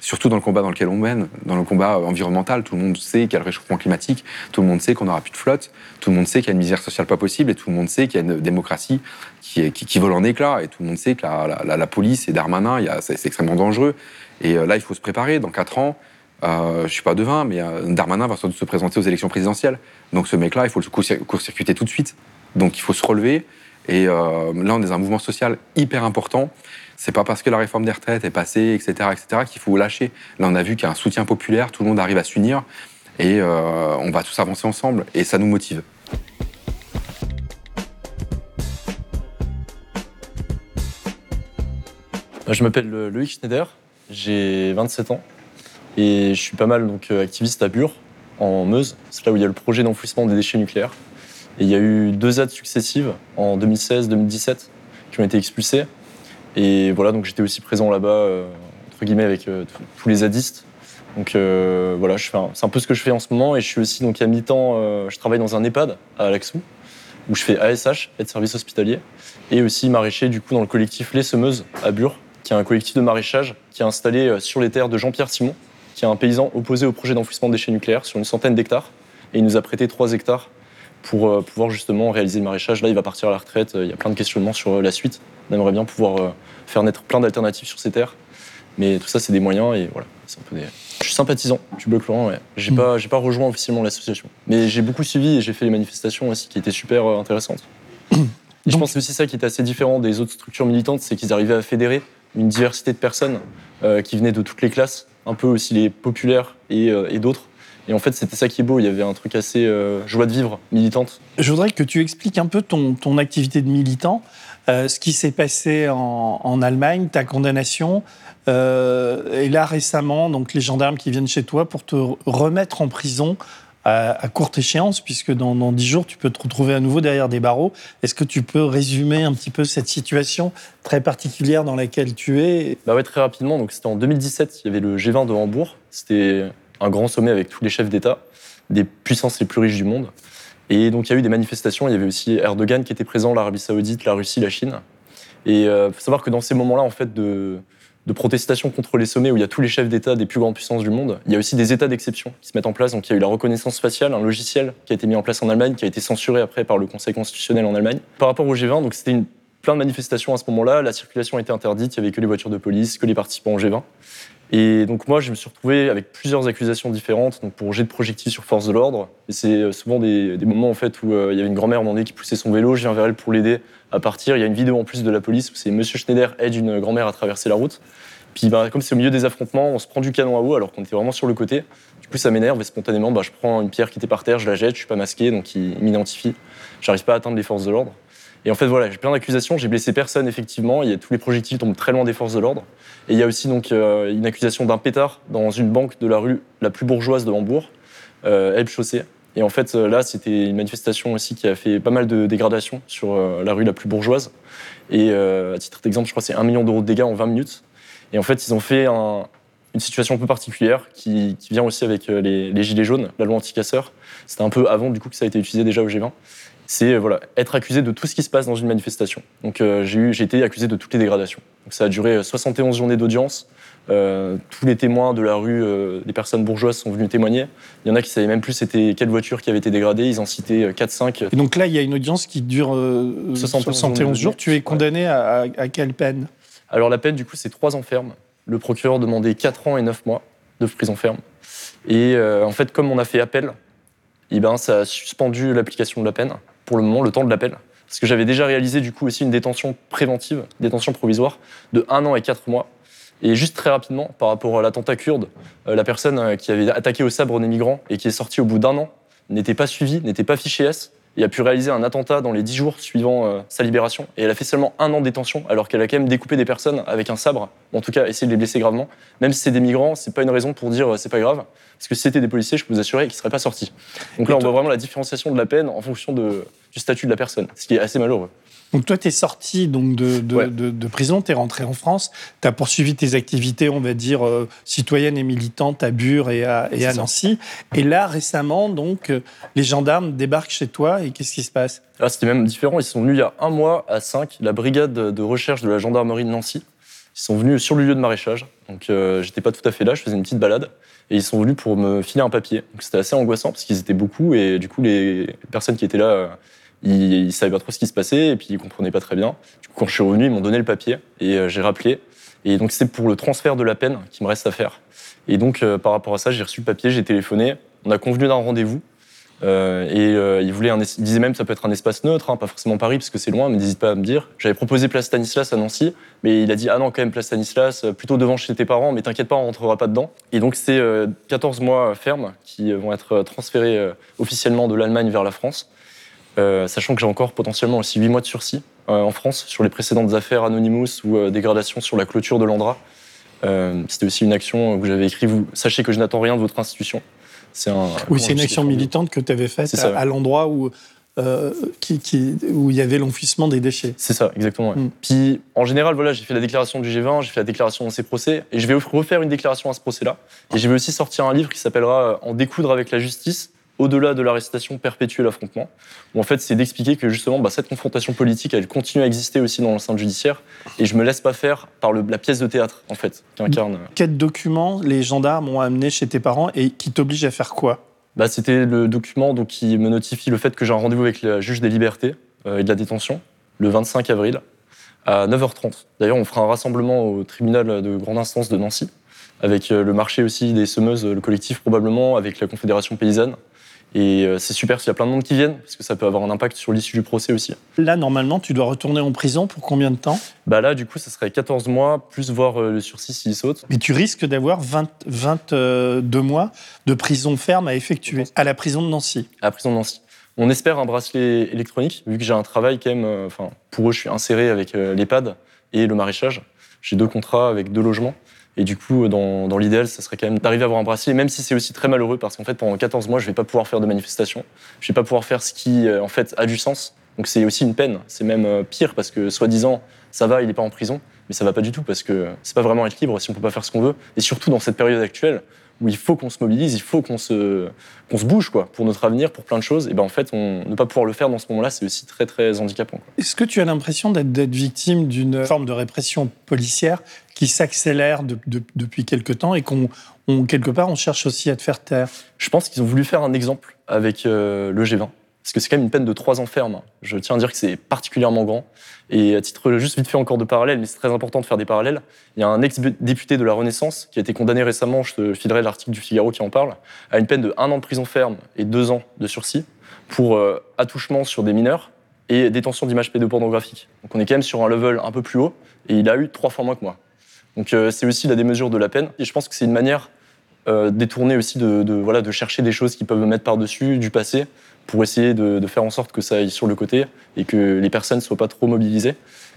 Surtout dans le combat dans lequel on mène, dans le combat environnemental, tout le monde sait qu'il y a le réchauffement climatique, tout le monde sait qu'on n'aura plus de flotte, tout le monde sait qu'il y a une misère sociale pas possible, et tout le monde sait qu'il y a une démocratie qui, qui, vole en éclats, et tout le monde sait que la, la- la- police et Darmanin, c'est extrêmement dangereux. Et euh, là, il faut se préparer. Dans quatre ans, euh, je suis pas devin, mais euh, Darmanin va se présenter aux élections présidentielles. Donc ce mec-là, il faut le court- court-circuiter tout de suite. Donc il faut se relever. Et euh, là, on est dans un mouvement social hyper important. C'est pas parce que la réforme des retraites est passée, etc., etc., qu'il faut lâcher. Là, on a vu qu'il y a un soutien populaire, tout le monde arrive à s'unir, et euh, on va tous avancer ensemble, et ça nous motive. Je m'appelle euh, Loïc Schneider, j'ai 27 ans et je suis pas mal donc euh, activiste à Bure, en Meuse. C'est là où il y a le projet d'enfouissement des déchets nucléaires. Et il y a eu deux ZAD successives en 2016-2017 qui ont été expulsées. Et voilà, donc j'étais aussi présent là-bas, euh, entre guillemets, avec euh, tous- les zadistes. Donc euh, voilà, c'est un peu ce que je fais en ce moment. Et je suis aussi donc à mi-temps, je travaille dans un EHPAD à Alaxou, où je fais ASH, aide service hospitalier, et aussi maraîcher du coup dans le collectif Les Semeuses à Bure, qui est un collectif de maraîchage qui est installé sur les terres de Jean-Pierre Simon, qui est un paysan opposé au projet d'enfouissement de déchets nucléaires sur une centaine d'hectares. Et il nous a prêté 3 hectares pour euh, pouvoir justement réaliser le maraîchage. Là, il va partir à la retraite. Euh, Il y a plein de questionnements sur euh, la suite. On aimerait bien pouvoir faire naître plein d'alternatives sur ces terres. Mais tout ça, c'est des moyens et voilà. C'est un peu des... Je suis sympathisant du Bloc Lorrain, ouais. J'ai Mm. pas, j'ai pas rejoint officiellement l'association. Mais j'ai beaucoup suivi et j'ai fait les manifestations aussi qui étaient super intéressantes. Et je pense que c'est aussi ça qui était assez différent des autres structures militantes, c'est qu'ils arrivaient à fédérer une diversité de personnes euh, qui venaient de toutes les classes, un peu aussi les populaires et, euh, et d'autres. Et en fait, c'était ça qui est beau. Il y avait un truc assez euh, joie de vivre, militante. Je voudrais que tu expliques un peu ton, ton activité de militant, euh, ce qui s'est passé en, en Allemagne, ta condamnation, euh, et là récemment, donc les gendarmes qui viennent chez toi pour te remettre en prison à, à courte échéance, puisque dans, dans 10 jours, tu peux te retrouver à nouveau derrière des barreaux. Est-ce que tu peux résumer un petit peu cette situation très particulière dans laquelle tu es? Bah ouais, très rapidement. Donc c'était en 2017. Il y avait le G20 de Hambourg. C'était un grand sommet avec tous les chefs d'État des puissances les plus riches du monde. Et donc il y a eu des manifestations. Il y avait aussi Erdogan qui était présent, l'Arabie Saoudite, la Russie, la Chine. Et il faut savoir que dans ces moments-là, en fait, de, protestation contre les sommets où il y a tous les chefs d'État des plus grandes puissances du monde, il y a aussi des états d'exception qui se mettent en place. Donc il y a eu la reconnaissance faciale, un logiciel qui a été mis en place en Allemagne, qui a été censuré après par le Conseil constitutionnel en Allemagne. Par rapport au G20, donc c'était plein de manifestations à ce moment-là. La circulation était interdite, il n'y avait que les voitures de police, que les participants au G20. Et donc moi, je me suis retrouvé avec plusieurs accusations différentes, donc pour jet de projectiles sur force de l'ordre. Et c'est souvent des, moments en fait où euh, il y avait une grand-mère demandée qui poussait son vélo, je viens vers elle pour l'aider à partir. Il y a une vidéo en plus de la police où c'est Monsieur Schneider aide une grand-mère à traverser la route. Puis bah, comme c'est au milieu des affrontements, on se prend du canon à eau alors qu'on était vraiment sur le côté. Du coup, ça m'énerve et spontanément, bah, je prends une pierre qui était par terre, je la jette, je suis pas masqué, donc il m'identifie. J'arrive pas à atteindre les forces de l'ordre. Et en fait, voilà, j'ai plein d'accusations. J'ai blessé personne, effectivement. Il y a tous les projectiles tombent très loin des forces de l'ordre. Et il y a aussi donc euh, une accusation d'un pétard dans une banque de la rue la plus bourgeoise de Hambourg, euh, Elbchaussee. Et en fait, là, c'était une manifestation aussi qui a fait pas mal de dégradations sur euh, la rue la plus bourgeoise. Et à titre d'exemple, je crois que c'est un million d'euros de dégâts en 20 minutes. Et en fait, ils ont fait un, une situation un peu particulière qui, qui vient aussi avec les, les, gilets jaunes, la loi anti-casseurs. C'était un peu avant du coup que ça a été utilisé déjà au G20 c'est voilà, être accusé de tout ce qui se passe dans une manifestation. Donc euh, j'ai été accusé de toutes les dégradations. Donc, ça a duré 71 journées d'audience. Euh, tous les témoins de la rue, euh, des personnes bourgeoises sont venus témoigner. Il y en a qui savaient même plus c'était quelle voiture qui avait été dégradée. Ils en citaient 4-5. Et donc là, il y a une audience qui dure 71, 71 jours. Tu es condamné ouais. à, à, quelle peine? Alors la peine, du coup, c'est 3 ans ferme. Le procureur demandait 4 ans et 9 mois de prison ferme. Et euh, en fait, comme on a fait appel, eh ben, ça a suspendu l'application de la peine pour le moment, le temps de l'appel. Parce que j'avais déjà réalisé du coup aussi une détention préventive, détention provisoire, de 1 an et 4 mois. Et juste très rapidement, par rapport à l'attentat kurde, euh, la personne qui avait attaqué au sabre des migrants et qui est sortie au bout d'un an n'était pas suivie, n'était pas fichée S, et a pu réaliser un attentat dans les 10 jours suivant euh, sa libération. Et elle a fait seulement un an de détention, alors qu'elle a quand même découpé des personnes avec un sabre, ou en tout cas essayé de les blesser gravement. Même si c'est des migrants, c'est pas une raison pour dire euh, c'est pas grave, parce que si c'était des policiers, je peux vous assurer qu'ils seraient pas sortis. Donc là, on voit vraiment la différenciation de la peine en fonction de, du statut de la personne, ce qui est assez malheureux. Donc toi, tu es sorti donc de, de, ouais. de, de prison, tu es rentré en France, tu as poursuivi tes activités, on va dire, euh, citoyennes et militantes à Bure et à, et à Nancy. Et là, récemment, donc, euh, les gendarmes débarquent chez toi et qu'est-ce qui se passe? Ah, C'était même différent. Ils sont venus il y a un mois à 5, la brigade de recherche de la gendarmerie de Nancy. Ils sont venus sur le lieu de maraîchage. Donc, euh, j'étais pas tout à fait là, je faisais une petite balade. Et ils sont venus pour me filer un papier. Donc, c'était assez angoissant parce qu'ils étaient beaucoup et du coup, les personnes qui étaient là ils, ils savaient pas trop ce qui se passait et puis ils comprenaient pas très bien. Du coup, quand je suis revenu, ils m'ont donné le papier et euh, j'ai rappelé. Et donc, c'est pour le transfert de la peine qui me reste à faire. Et donc, euh, par rapport à ça, j'ai reçu le papier, j'ai téléphoné. On a convenu d'un rendez-vous. Euh, et il, voulait disait même que ça peut être un espace neutre, hein, pas forcément Paris parce que c'est loin, mais n'hésite pas à me dire. J'avais proposé Place Stanislas à Nancy, mais il a dit Ah non, quand même, Place Stanislas, plutôt devant chez tes parents, mais t'inquiète pas, on rentrera pas dedans. Et donc, c'est euh, 14 mois fermes qui vont être transférés officiellement de l'Allemagne vers la France. Euh, sachant que j'ai encore potentiellement aussi 8 mois de sursis euh, en France sur les précédentes affaires Anonymous ou euh, dégradation sur la clôture de l'Andra. Euh, C'était aussi une action où j'avais écrit Vous sachez que je n'attends rien de votre institution. C'est un. Oui, c'est une action militante que tu avais faite à, à l'endroit où. Qui, qui, où il y avait l'enfouissement des déchets. C'est ça, exactement. Ouais. Mm. Puis, en général, voilà, j'ai fait la déclaration du G20, j'ai fait la déclaration dans ces procès, et je vais refaire une déclaration à ce procès-là. Et je vais aussi sortir un livre qui s'appellera En découdre avec la justice, au-delà de l'arrestation perpétuer l'affrontement, en fait c'est d'expliquer que justement bah, cette confrontation politique elle continue à exister aussi dans l'enceinte judiciaire et je me laisse pas faire par le, la pièce de théâtre en fait qu'incarne. Quels documents les gendarmes ont amené chez tes parents et qui t'obligent à faire quoi? Bah, C'était le document donc, qui me notifie le fait que j'ai un rendez-vous avec le juge des libertés euh, et de la détention le 25 avril. à 9h30. D'ailleurs, on fera un rassemblement au tribunal de grande instance de Nancy, avec euh, le marché aussi des semeuses, le collectif probablement, avec la Confédération paysanne. Et euh, c'est super s'il y a plein de monde qui viennent, parce que ça peut avoir un impact sur l'issue du procès aussi. Là, normalement, tu dois retourner en prison pour combien de temps? Bah là, du coup, ça serait 14 mois, plus voir euh, le sursis s'il saute. Mais tu risques d'avoir 20 22 mois de prison ferme à effectuer à la prison de Nancy. à la prison de Nancy. On espère un bracelet électronique, vu que j'ai un travail quand même. euh, Enfin, pour eux, je suis inséré avec l'EHPAD et le maraîchage. J'ai deux contrats avec deux logements. Et du coup, dans, l'idéal, ça serait quand même d'arriver à avoir un bracelet, même si c'est aussi très malheureux, parce qu'en fait, pendant 14 mois, je vais pas pouvoir faire de manifestation. Je vais pas pouvoir faire ce qui, euh, en fait, a du sens. Donc c'est aussi une peine. C'est même euh, pire, parce que soi-disant, ça va, il est pas en prison, mais ça va pas du tout, parce que c'est pas vraiment être libre si on peut pas faire ce qu'on veut. Et surtout dans cette période actuelle, où il faut qu'on se mobilise, il faut qu'on se, qu'on se bouge quoi, pour notre avenir, pour plein de choses. Et ben en fait, on, ne pas pouvoir le faire dans ce moment-là, c'est aussi très très handicapant. Est-ce que tu as l'impression d'être d'être victime d'une forme de répression policière qui s'accélère de- de- depuis quelque temps et qu'on, on- quelque part, on cherche aussi à te faire taire? Je pense qu'ils ont voulu faire un exemple avec euh, le G20. Parce que c'est quand même une peine de trois ans ferme. Je tiens à dire que c'est particulièrement grand. Et à titre juste vite fait encore de parallèle, mais c'est très important de faire des parallèles, il y a un ex-député de la Renaissance qui a été condamné récemment, je te filerai l'article du Figaro qui en parle, à une peine de un an de prison ferme et deux ans de sursis pour euh, attouchement sur des mineurs et détention d'images pédopornographiques. Donc on est quand même sur un level un peu plus haut et il a eu trois fois moins que moi. Donc euh, c'est aussi la démesure de la peine et je pense que c'est une manière euh, détournée aussi de, de, chercher des choses qui peuvent me mettre par-dessus du passé pour essayer de, faire en sorte que ça aille sur le côté et que les personnes ne soient pas trop mobilisées.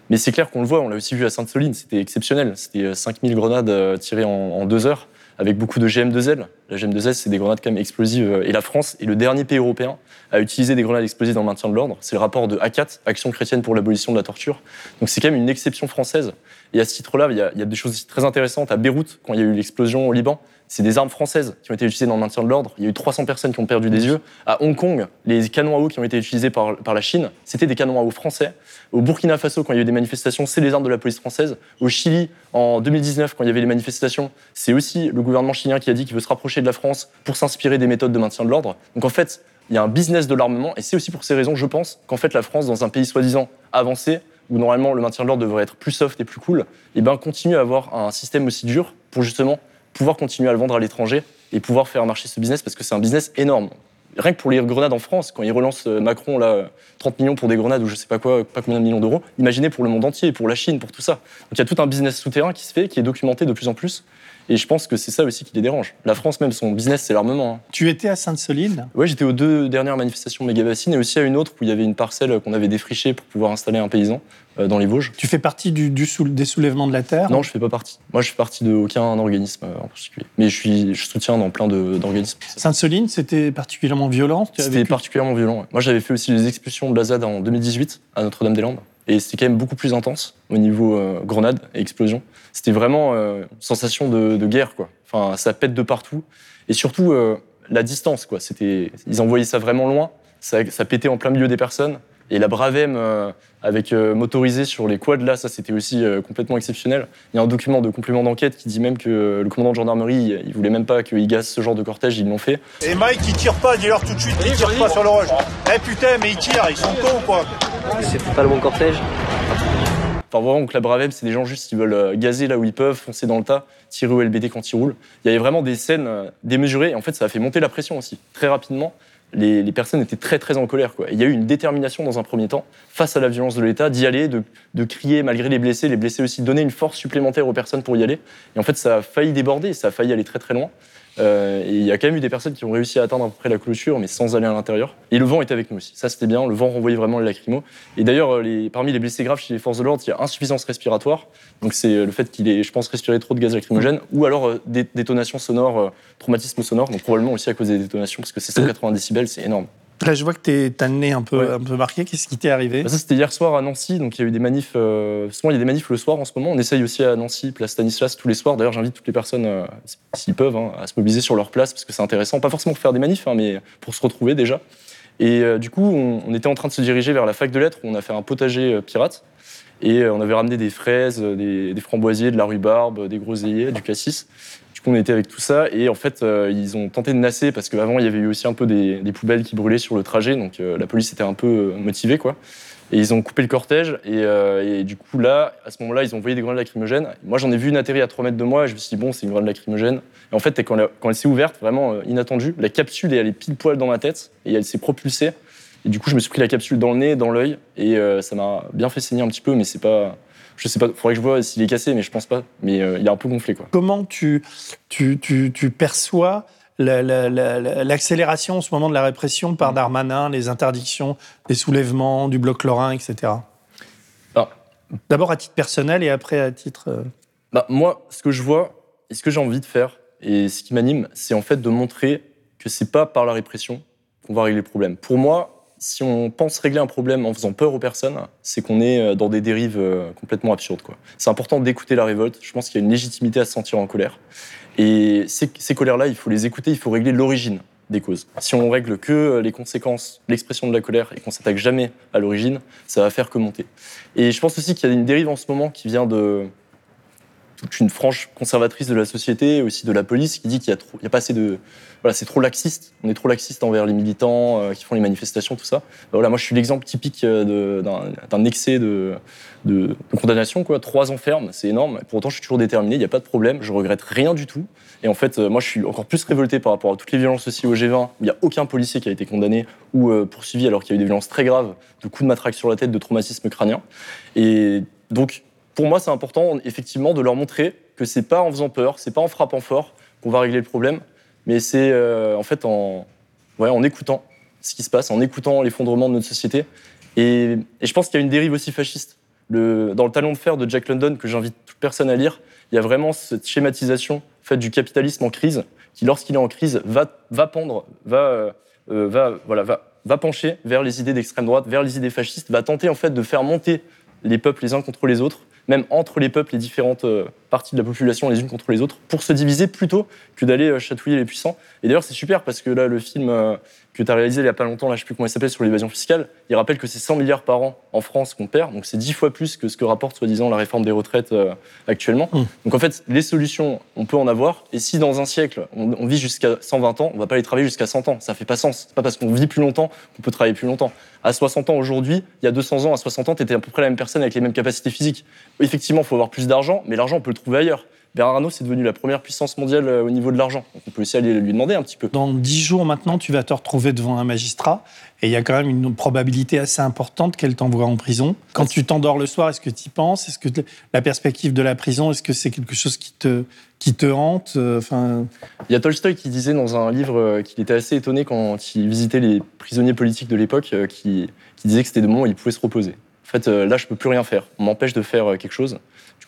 Mais c'est clair qu'on le voit, on l'a aussi vu à Sainte-Soline, c'était exceptionnel. C'était euh, 5000 grenades euh, tirées en, en deux heures avec beaucoup de GM2L. La GM2L, c'est des grenades quand même explosives. euh, Et la France est le dernier pays européen à utiliser des grenades explosives dans le maintien de l'ordre. C'est le rapport de A4, Action chrétienne pour l'abolition de la torture. Donc c'est quand même une exception française. Et à ce titre-là, il y, a, des choses très intéressantes. À Beyrouth, quand il y a eu l'explosion au Liban, c'est des armes françaises qui ont été utilisées dans le maintien de l'ordre. Il y a eu 300 personnes qui ont perdu des yeux. À Hong Kong, les canons à eau qui ont été utilisés par, par la Chine, c'était des canons à eau français. Au Burkina Faso, quand il y a eu des manifestations, c'est les armes de la police française. Au Chili, en 2019, quand il y avait les manifestations, c'est aussi le gouvernement chilien qui a dit qu'il veut se rapprocher de la France pour s'inspirer des méthodes de maintien de l'ordre. Donc en fait, il y a un business de l'armement, et c'est aussi pour ces raisons, je pense, qu'en fait la France, dans un pays soi-disant avancé, où normalement le maintien de l'ordre devrait être plus soft et plus cool, et ben continue à avoir un système aussi dur pour justement pouvoir continuer à le vendre à l'étranger et pouvoir faire marcher ce business parce que c'est un business énorme. Rien que pour les grenades en France, quand il relance euh, Macron là 30 millions pour des grenades ou je sais pas quoi, pas combien de millions d'euros, imaginez pour le monde entier, pour la Chine, pour tout ça. Donc il y a tout un business souterrain qui se fait, qui est documenté de plus en plus. Et je pense que c'est ça aussi qui les dérange. La France même, son business, c'est l'armement. hein. Tu étais à Sainte-Soline? Ouais, j'étais aux deux dernières manifestations Méga-Bassine et aussi à une autre où il y avait une parcelle qu'on avait défrichée pour pouvoir installer un paysan euh, dans les Vosges. Tu fais partie du, des soulèvements de la Terre? Non, je fais pas partie. Moi, je fais partie de aucun organisme euh, en particulier. Mais je, suis, je soutiens dans plein d'organismes. Sainte-Soline, c'était particulièrement violent? C'était particulièrement violent. ouais. Moi, j'avais fait aussi les expulsions de la ZAD en 2018 à Notre-Dame-des-Landes. Et c'était quand même beaucoup plus intense au niveau euh, grenade et explosion. C'était vraiment euh, une sensation de, guerre, quoi. Enfin, ça pète de partout. Et surtout, euh, la distance, quoi. C'était, ils envoyaient ça vraiment loin. Ça, ça pétait en plein milieu des personnes. Et la Bravem euh, avec euh, motorisé sur les quads là, ça c'était aussi euh, complètement exceptionnel. Il y a un document de complément d'enquête qui dit même que euh, le commandant de gendarmerie, il, il voulait même pas qu'ils gazent ce genre de cortège, ils l'ont fait. Et Mike, il tire pas, dis-leur tout de suite qu'il tire pas sur le rush. Eh putain, mais ils tirent, ils sont cons ou quoi C'était pas le bon cortège Enfin, vraiment que la Bravem, c'est des gens juste qui veulent gazer là où ils peuvent, foncer dans le tas, tirer au LBD quand ils roulent. Il y avait vraiment des scènes démesurées. Et en fait, ça a fait monter la pression aussi. Très rapidement, les, personnes étaient très, très en colère. Quoi. Il y a eu une détermination dans un premier temps, face à la violence de l'État, d'y aller, de, de crier malgré les blessés. Les blessés aussi, donner une force supplémentaire aux personnes pour y aller. Et en fait, ça a failli déborder, ça a failli aller très, très loin. Euh, et il y a quand même eu des personnes qui ont réussi à atteindre à peu près la clôture, mais sans aller à l'intérieur. Et le vent était avec nous aussi. Ça, c'était bien. Le vent renvoyait vraiment les lacrymos. Et d'ailleurs, euh, les- parmi les blessés graves chez les forces de l'ordre, il y a insuffisance respiratoire. Donc, c'est euh, le fait qu'il ait, je pense, respiré trop de gaz lacrymogène, ou alors euh, des détonations sonores, euh, traumatisme sonore. Donc, probablement aussi à cause des détonations, parce que c'est 180 décibels, c'est énorme. Là, je vois que t'es- t'as le nez un peu, Ouais. un peu marqué. Qu'est-ce qui t'est arrivé Bah, ça, c'était hier soir à Nancy. Donc, il y a eu des manifs. euh, souvent, il y a des manifs le soir en ce moment. On essaye aussi à Nancy, place Stanislas, tous les soirs. D'ailleurs, j'invite toutes les personnes, euh, s'ils peuvent, hein, à se mobiliser sur leur place parce que c'est intéressant. Pas forcément pour faire des manifs, hein, mais pour se retrouver déjà. Et euh, du coup, on, on était en train de se diriger vers la fac de lettres où on a fait un potager pirate. Et on avait ramené des fraises, des, des framboisiers, de la rhubarbe, des groseilliers, du cassis. Du coup, on était avec tout ça. Et en fait, euh, ils ont tenté de nasser parce qu'avant, il y avait eu aussi un peu des, poubelles qui brûlaient sur le trajet. Donc, euh, la police était un peu euh, motivée, quoi. Et ils ont coupé le cortège. Et, du coup, là, à ce moment-là, ils ont envoyé des grenades lacrymogènes. Moi, j'en ai vu une atterrir à 3 mètres de moi. Et je me suis dit, bon, c'est une grenade lacrymogène. Et en fait, quand elle, quand elle s'est ouverte, vraiment inattendue, la capsule est allée pile poil dans ma tête. Et elle s'est propulsée. Et du coup, je me suis pris la capsule dans le nez, dans l'œil. Et ça m'a bien fait saigner un petit peu. Mais c'est pas. Je sais pas, faudrait que je vois s'il est cassé, mais je pense pas. Mais euh, il est un peu gonflé, quoi. Comment tu, tu, tu, tu perçois la- la- la- la- l'accélération en ce moment de la répression par Darmanin, les interdictions, les soulèvements, du bloc lorrain, etc. Ah. D'abord à titre personnel et après à titre. euh, Bah, moi, ce que je vois et ce que j'ai envie de faire et ce qui m'anime, c'est en fait de montrer que c'est pas par la répression qu'on va régler le problème. Pour moi, si on pense régler un problème en faisant peur aux personnes, c'est qu'on est euh, dans des dérives euh, complètement absurdes. C'est important d'écouter la révolte. Je pense qu'il y a une légitimité à se sentir en colère. Et ces, ces colères-là, il faut les écouter, il faut régler l'origine des causes. Si on règle que euh, les conséquences, l'expression de la colère et qu'on s'attaque jamais à l'origine, ça va faire que monter. Et je pense aussi qu'il y a une dérive en ce moment qui vient de, toute une frange conservatrice de la société, aussi de la police, qui dit qu'il y a, pas assez de. Voilà, c'est trop laxiste. On est trop laxiste envers les militants euh, qui font les manifestations, tout ça. Ben voilà, moi, je suis l'exemple typique euh, d'un excès de, condamnation. Quoi. Trois ans ferme, c'est énorme. Pour autant, je suis toujours déterminé, il n'y a pas de problème, je regrette rien du tout. Et en fait, euh, moi, je suis encore plus révolté par rapport à toutes les violences aussi au G20. Il n'y a aucun policier qui a été condamné ou poursuivi alors qu'il y a eu des violences très graves, de coups de matraque sur la tête, de traumatisme crânien. Et donc, pour moi, c'est important, effectivement, de leur montrer que c'est pas en faisant peur, c'est pas en frappant fort qu'on va régler le problème, mais c'est euh, en fait en, ouais, en écoutant ce qui se passe, en écoutant l'effondrement de notre société. Et, je pense qu'il y a une dérive aussi fasciste. Dans le Talon de fer de Jack London, que j'invite toute personne à lire, il y a vraiment cette schématisation faite du capitalisme en crise, qui, lorsqu'il est en crise, va, va pendre, va, euh, euh, va, voilà, va, va pencher vers les idées d'extrême droite, vers les idées fascistes, va tenter en fait de faire monter les peuples les uns contre les autres, même entre les peuples, les différentes euh, parties de la population les unes contre les autres, pour se diviser plutôt que d'aller euh, chatouiller les puissants. Et d'ailleurs, c'est super parce que là, le film euh, que tu as réalisé il y a pas longtemps, là, je sais plus comment il s'appelle, sur l'évasion fiscale, il rappelle que c'est 100 milliards par an en France qu'on perd, donc c'est 10 fois plus que ce que rapporte soi-disant la réforme des retraites euh, actuellement. Mm. Donc en fait, les solutions, on peut en avoir, et si dans un siècle, on, on vit jusqu'à 120 ans, on va pas aller travailler jusqu'à 100 ans, ça fait pas sens. C'est pas parce qu'on vit plus longtemps qu'on peut travailler plus longtemps. À 60 ans aujourd'hui, il y a 200 ans, à 60 ans, tu étais à peu près la même personne avec les mêmes capacités physiques. Effectivement, il faut avoir plus d'argent, mais l'argent, on peut le trouver ailleurs. Bernard Arnault, c'est devenu la première puissance mondiale euh, au niveau de l'argent. Donc on peut aussi aller lui demander un petit peu. Dans dix jours maintenant, tu vas te retrouver devant un magistrat et il y a quand même une probabilité assez importante qu'elle t'envoie en prison. Quand tu t'endors le soir, est-ce que tu y penses? Est-ce que la perspective de la prison, est-ce que c'est quelque chose qui te, qui te hante? Euh, Enfin, Il y a Tolstoï qui disait dans un livre euh, qu'il était assez étonné quand il visitait les prisonniers politiques de l'époque, qui, qui disait que c'était des moments où il pouvait se reposer. En fait, là, je peux plus rien faire. On m'empêche de faire quelque chose.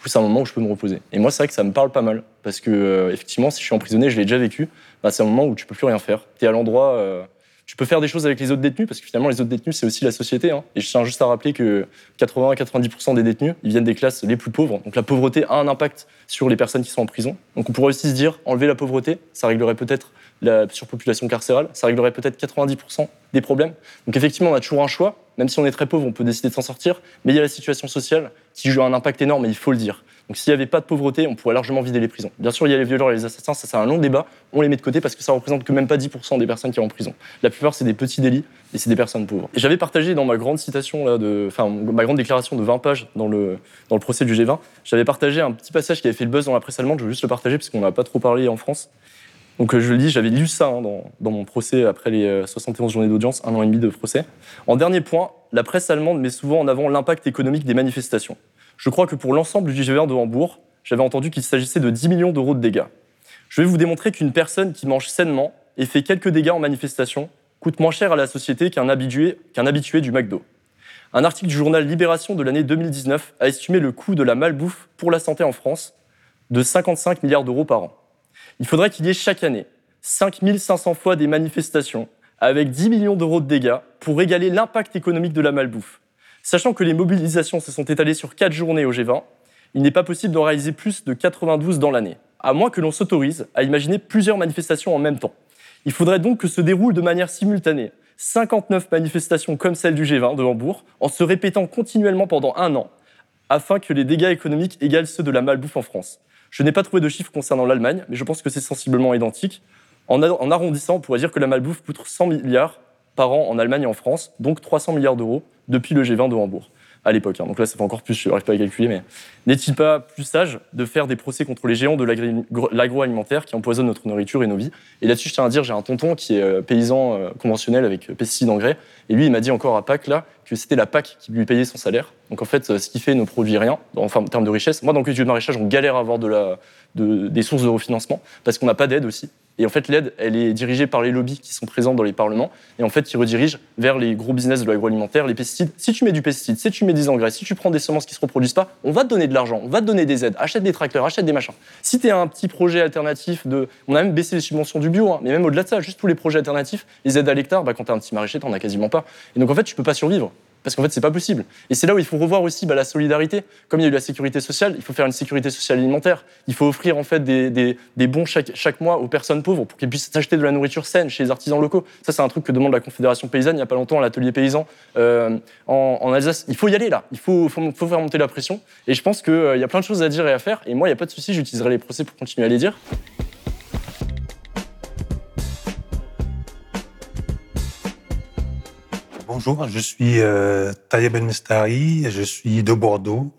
C'est un moment où je peux me reposer. Et moi, c'est vrai que ça me parle pas mal. Parce que, euh, effectivement, si je suis emprisonné, je l'ai déjà vécu, bah, c'est un moment où tu peux plus rien faire. Tu es à l'endroit. euh, tu peux faire des choses avec les autres détenus, parce que finalement, les autres détenus, c'est aussi la société. hein. Et je tiens juste à rappeler que 80 à 90% des détenus, ils viennent des classes les plus pauvres. Donc la pauvreté a un impact sur les personnes qui sont en prison. Donc on pourrait aussi se dire, enlever la pauvreté, ça réglerait peut-être la surpopulation carcérale, ça réglerait peut-être 90% des problèmes. Donc effectivement, on a toujours un choix. Même si on est très pauvre, on peut décider de s'en sortir. Mais il y a la situation sociale qui joue un impact énorme, et il faut le dire. Donc s'il n'y avait pas de pauvreté, on pourrait largement vider les prisons. Bien sûr, il y a les violeurs et les assassins, ça c'est un long débat. On les met de côté parce que ça représente que même pas 10% des personnes qui sont en prison. La plupart, c'est des petits délits et c'est des personnes pauvres. Et j'avais partagé dans ma grande citation, là, enfin, ma grande déclaration de 20 pages dans le, dans le procès du G20, j'avais partagé un petit passage qui avait fait le buzz dans la presse allemande. Je veux juste le partager parce qu'on n'a pas trop parlé en France. Donc euh, je le dis, j'avais lu ça hein, dans, mon procès après les euh, 71 journées d'audience, un an et demi de procès. En dernier point, la presse allemande met souvent en avant l'impact économique des manifestations. Je crois que pour l'ensemble du G20 de Hambourg, j'avais entendu qu'il s'agissait de 10 millions d'euros de dégâts. Je vais vous démontrer qu'une personne qui mange sainement et fait quelques dégâts en manifestation coûte moins cher à la société qu'un habitué, qu'un habitué du McDo. Un article du journal Libération de l'année 2019 a estimé le coût de la malbouffe pour la santé en France de 55 milliards d'euros par an. Il faudrait qu'il y ait chaque année 5500 fois des manifestations avec 10 millions d'euros de dégâts pour égaler l'impact économique de la malbouffe. Sachant que les mobilisations se sont étalées sur 4 journées au G20, il n'est pas possible d'en réaliser plus de 92 dans l'année, à moins que l'on s'autorise à imaginer plusieurs manifestations en même temps. Il faudrait donc que se déroulent de manière simultanée 59 manifestations comme celle du G20 de Hambourg, en se répétant continuellement pendant un an, afin que les dégâts économiques égalent ceux de la malbouffe en France. Je n'ai pas trouvé de chiffres concernant l'Allemagne, mais je pense que c'est sensiblement identique. En, arrondissant, on pourrait dire que la malbouffe coûte 100 milliards par an en Allemagne et en France, donc 300 milliards d'euros depuis le G20 de Hambourg à l'époque. hein. Donc là, ça fait encore plus, je n'arrive pas à calculer, mais n'est-il pas plus sage de faire des procès contre les géants de l'agroalimentaire qui empoisonnent notre nourriture et nos vies? Et là-dessus, je tiens à dire, j'ai un tonton qui est euh, paysan euh, conventionnel avec euh, pesticides engrais, et lui, il m'a dit encore à Pâques, là, que c'était la PAC qui lui payait son salaire. Donc en fait, ce qui fait ne produit rien, en termes de richesse. Moi, dans le culture de maraîchage, on galère à avoir des sources de refinancement, parce qu'on n'a pas d'aide aussi. Et en fait, l'aide, elle est dirigée par les lobbies qui sont présents dans les parlements, et en fait, qui redirigent vers les gros business de l'agroalimentaire, les pesticides. Si tu mets du pesticide, si tu mets des engrais, si tu prends des semences qui se reproduisent pas, on va te donner de l'argent, on va te donner des aides, achète des tracteurs, achète des machins. Si tu as un petit projet alternatif de. On a même baissé les subventions du bio, hein, mais même au-delà de ça, juste tous les projets alternatifs, les aides à l'hectare, bah, quand tu as un petit maraîcher, tu as quasiment pas. Et donc en fait, tu peux pas survivre. Parce qu'en fait, c'est pas possible. Et c'est là où il faut revoir aussi bah, la solidarité. Comme il y a eu la sécurité sociale, il faut faire une sécurité sociale alimentaire. Il faut offrir en fait des, bons chaque, chaque mois aux personnes pauvres pour qu'elles puissent s'acheter de la nourriture saine chez les artisans locaux. Ça, c'est un truc que demande la Confédération paysanne il y a pas longtemps à l'atelier paysan euh, en, Alsace. Il faut y aller là. Il faut, faire monter la pression. Et je pense qu'il y a plein de choses à dire et à faire. Et moi, il n'y a pas de souci, j'utiliserai les procès pour continuer à les dire. Bonjour, je suis euh, Tayeb El Mestari, je suis de Bordeaux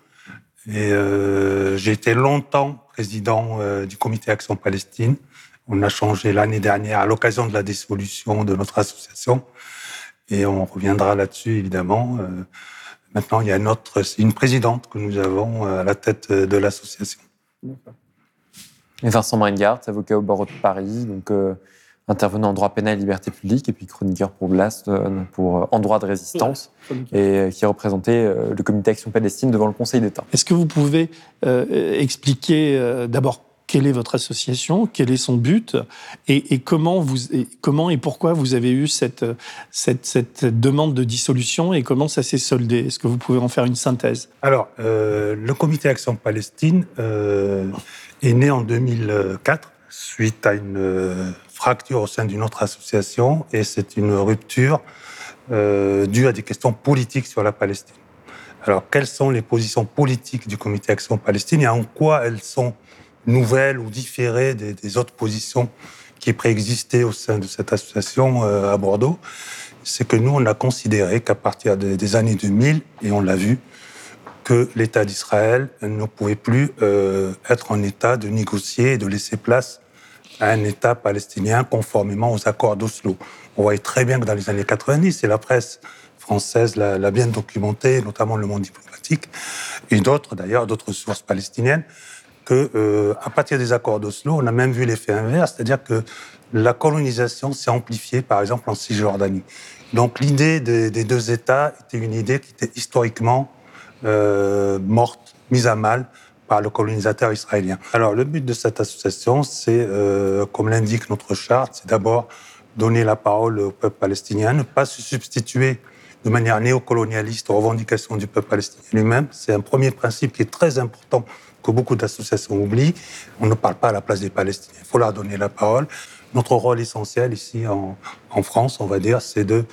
et euh, j'ai été longtemps président euh, du comité Action Palestine. On a changé l'année dernière à l'occasion de la dissolution de notre association et on reviendra là-dessus évidemment. Euh, maintenant, il y a une présidente que nous avons à la tête de l'association. Et Vincent Bringard, avocat au barreau de Paris, intervenant en droit pénal et liberté publique, et puis chroniqueur pour Blast, euh, pour, euh, en droit de résistance, et euh, qui représentait euh, le comité Action Palestine devant le Conseil d'État. Est-ce que vous pouvez euh, expliquer euh, d'abord quelle est votre association, quel est son but, et, et comment, vous, et comment et pourquoi vous avez eu cette, cette, cette demande de dissolution et comment ça s'est soldé? Est-ce que vous pouvez en faire une synthèse? Alors, euh, le comité Action Palestine euh, est né en 2004 suite à une euh, fracture au sein d'une autre association et c'est une rupture euh, due à des questions politiques sur la Palestine. Alors, quelles sont les positions politiques du comité Action Palestine et en quoi elles sont nouvelles ou différées des, autres positions qui préexistaient au sein de cette association euh, à Bordeaux? C'est que nous, on a considéré qu'à partir des, années 2000, et on l'a vu, que l'État d'Israël ne pouvait plus être en état de négocier et de laisser place un État palestinien conformément aux accords d'Oslo. On voyait très bien que dans les années 90, et la presse française l'a bien documenté, notamment le monde diplomatique, et d'autres d'ailleurs, d'autres sources palestiniennes, que euh, partir des accords d'Oslo, on a même vu l'effet inverse, c'est-à-dire que la colonisation s'est amplifiée, par exemple, en Cisjordanie. Donc l'idée des, des deux États était une idée qui était historiquement euh, morte, mise à mal par le colonisateur israélien. Alors le but de cette association, c'est, euh, comme l'indique notre charte, c'est d'abord donner la parole au peuple palestinien, ne pas se substituer de manière néocolonialiste aux revendications du peuple palestinien lui-même. C'est un premier principe qui est très important que beaucoup d'associations oublient. On ne parle pas à la place des Palestiniens. Il faut leur donner la parole. Notre rôle essentiel ici en, en France, on va dire, c'est de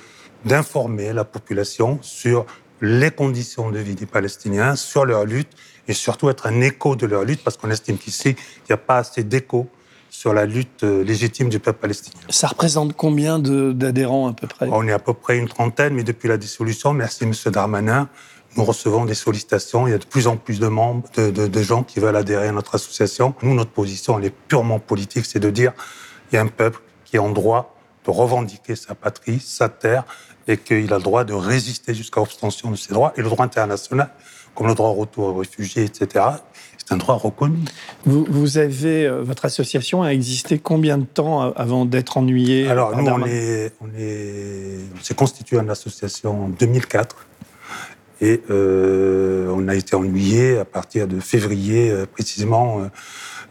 d'informer la population sur les conditions de vie des Palestiniens, sur leur lutte et surtout être un écho de leur lutte parce qu'on estime qu'ici, il n'y a pas assez d'écho sur la lutte euh, légitime du peuple palestinien. Ça représente combien d'adhérents à peu près? On est à peu près une trentaine, mais depuis la dissolution, merci Monsieur Darmanin, nous recevons des sollicitations. Il y a de plus en plus de membres, de, de- de gens qui veulent adhérer à notre association. Nous, notre position, elle est purement politique, c'est de dire il y a un peuple qui est en droit de revendiquer sa patrie, sa terre, et qu'il a le droit de résister jusqu'à l'obtention de ses droits. Et le droit international, comme le droit au retour aux réfugiés, etc., c'est un droit reconnu. vous, vous avez, euh, votre association a existé combien de temps a- avant d'être ennuyé Alors, nous, on Darmanin est, on est, on s'est constitué en association en 2004 et euh, on a été ennuyé à partir de février, euh, précisément euh,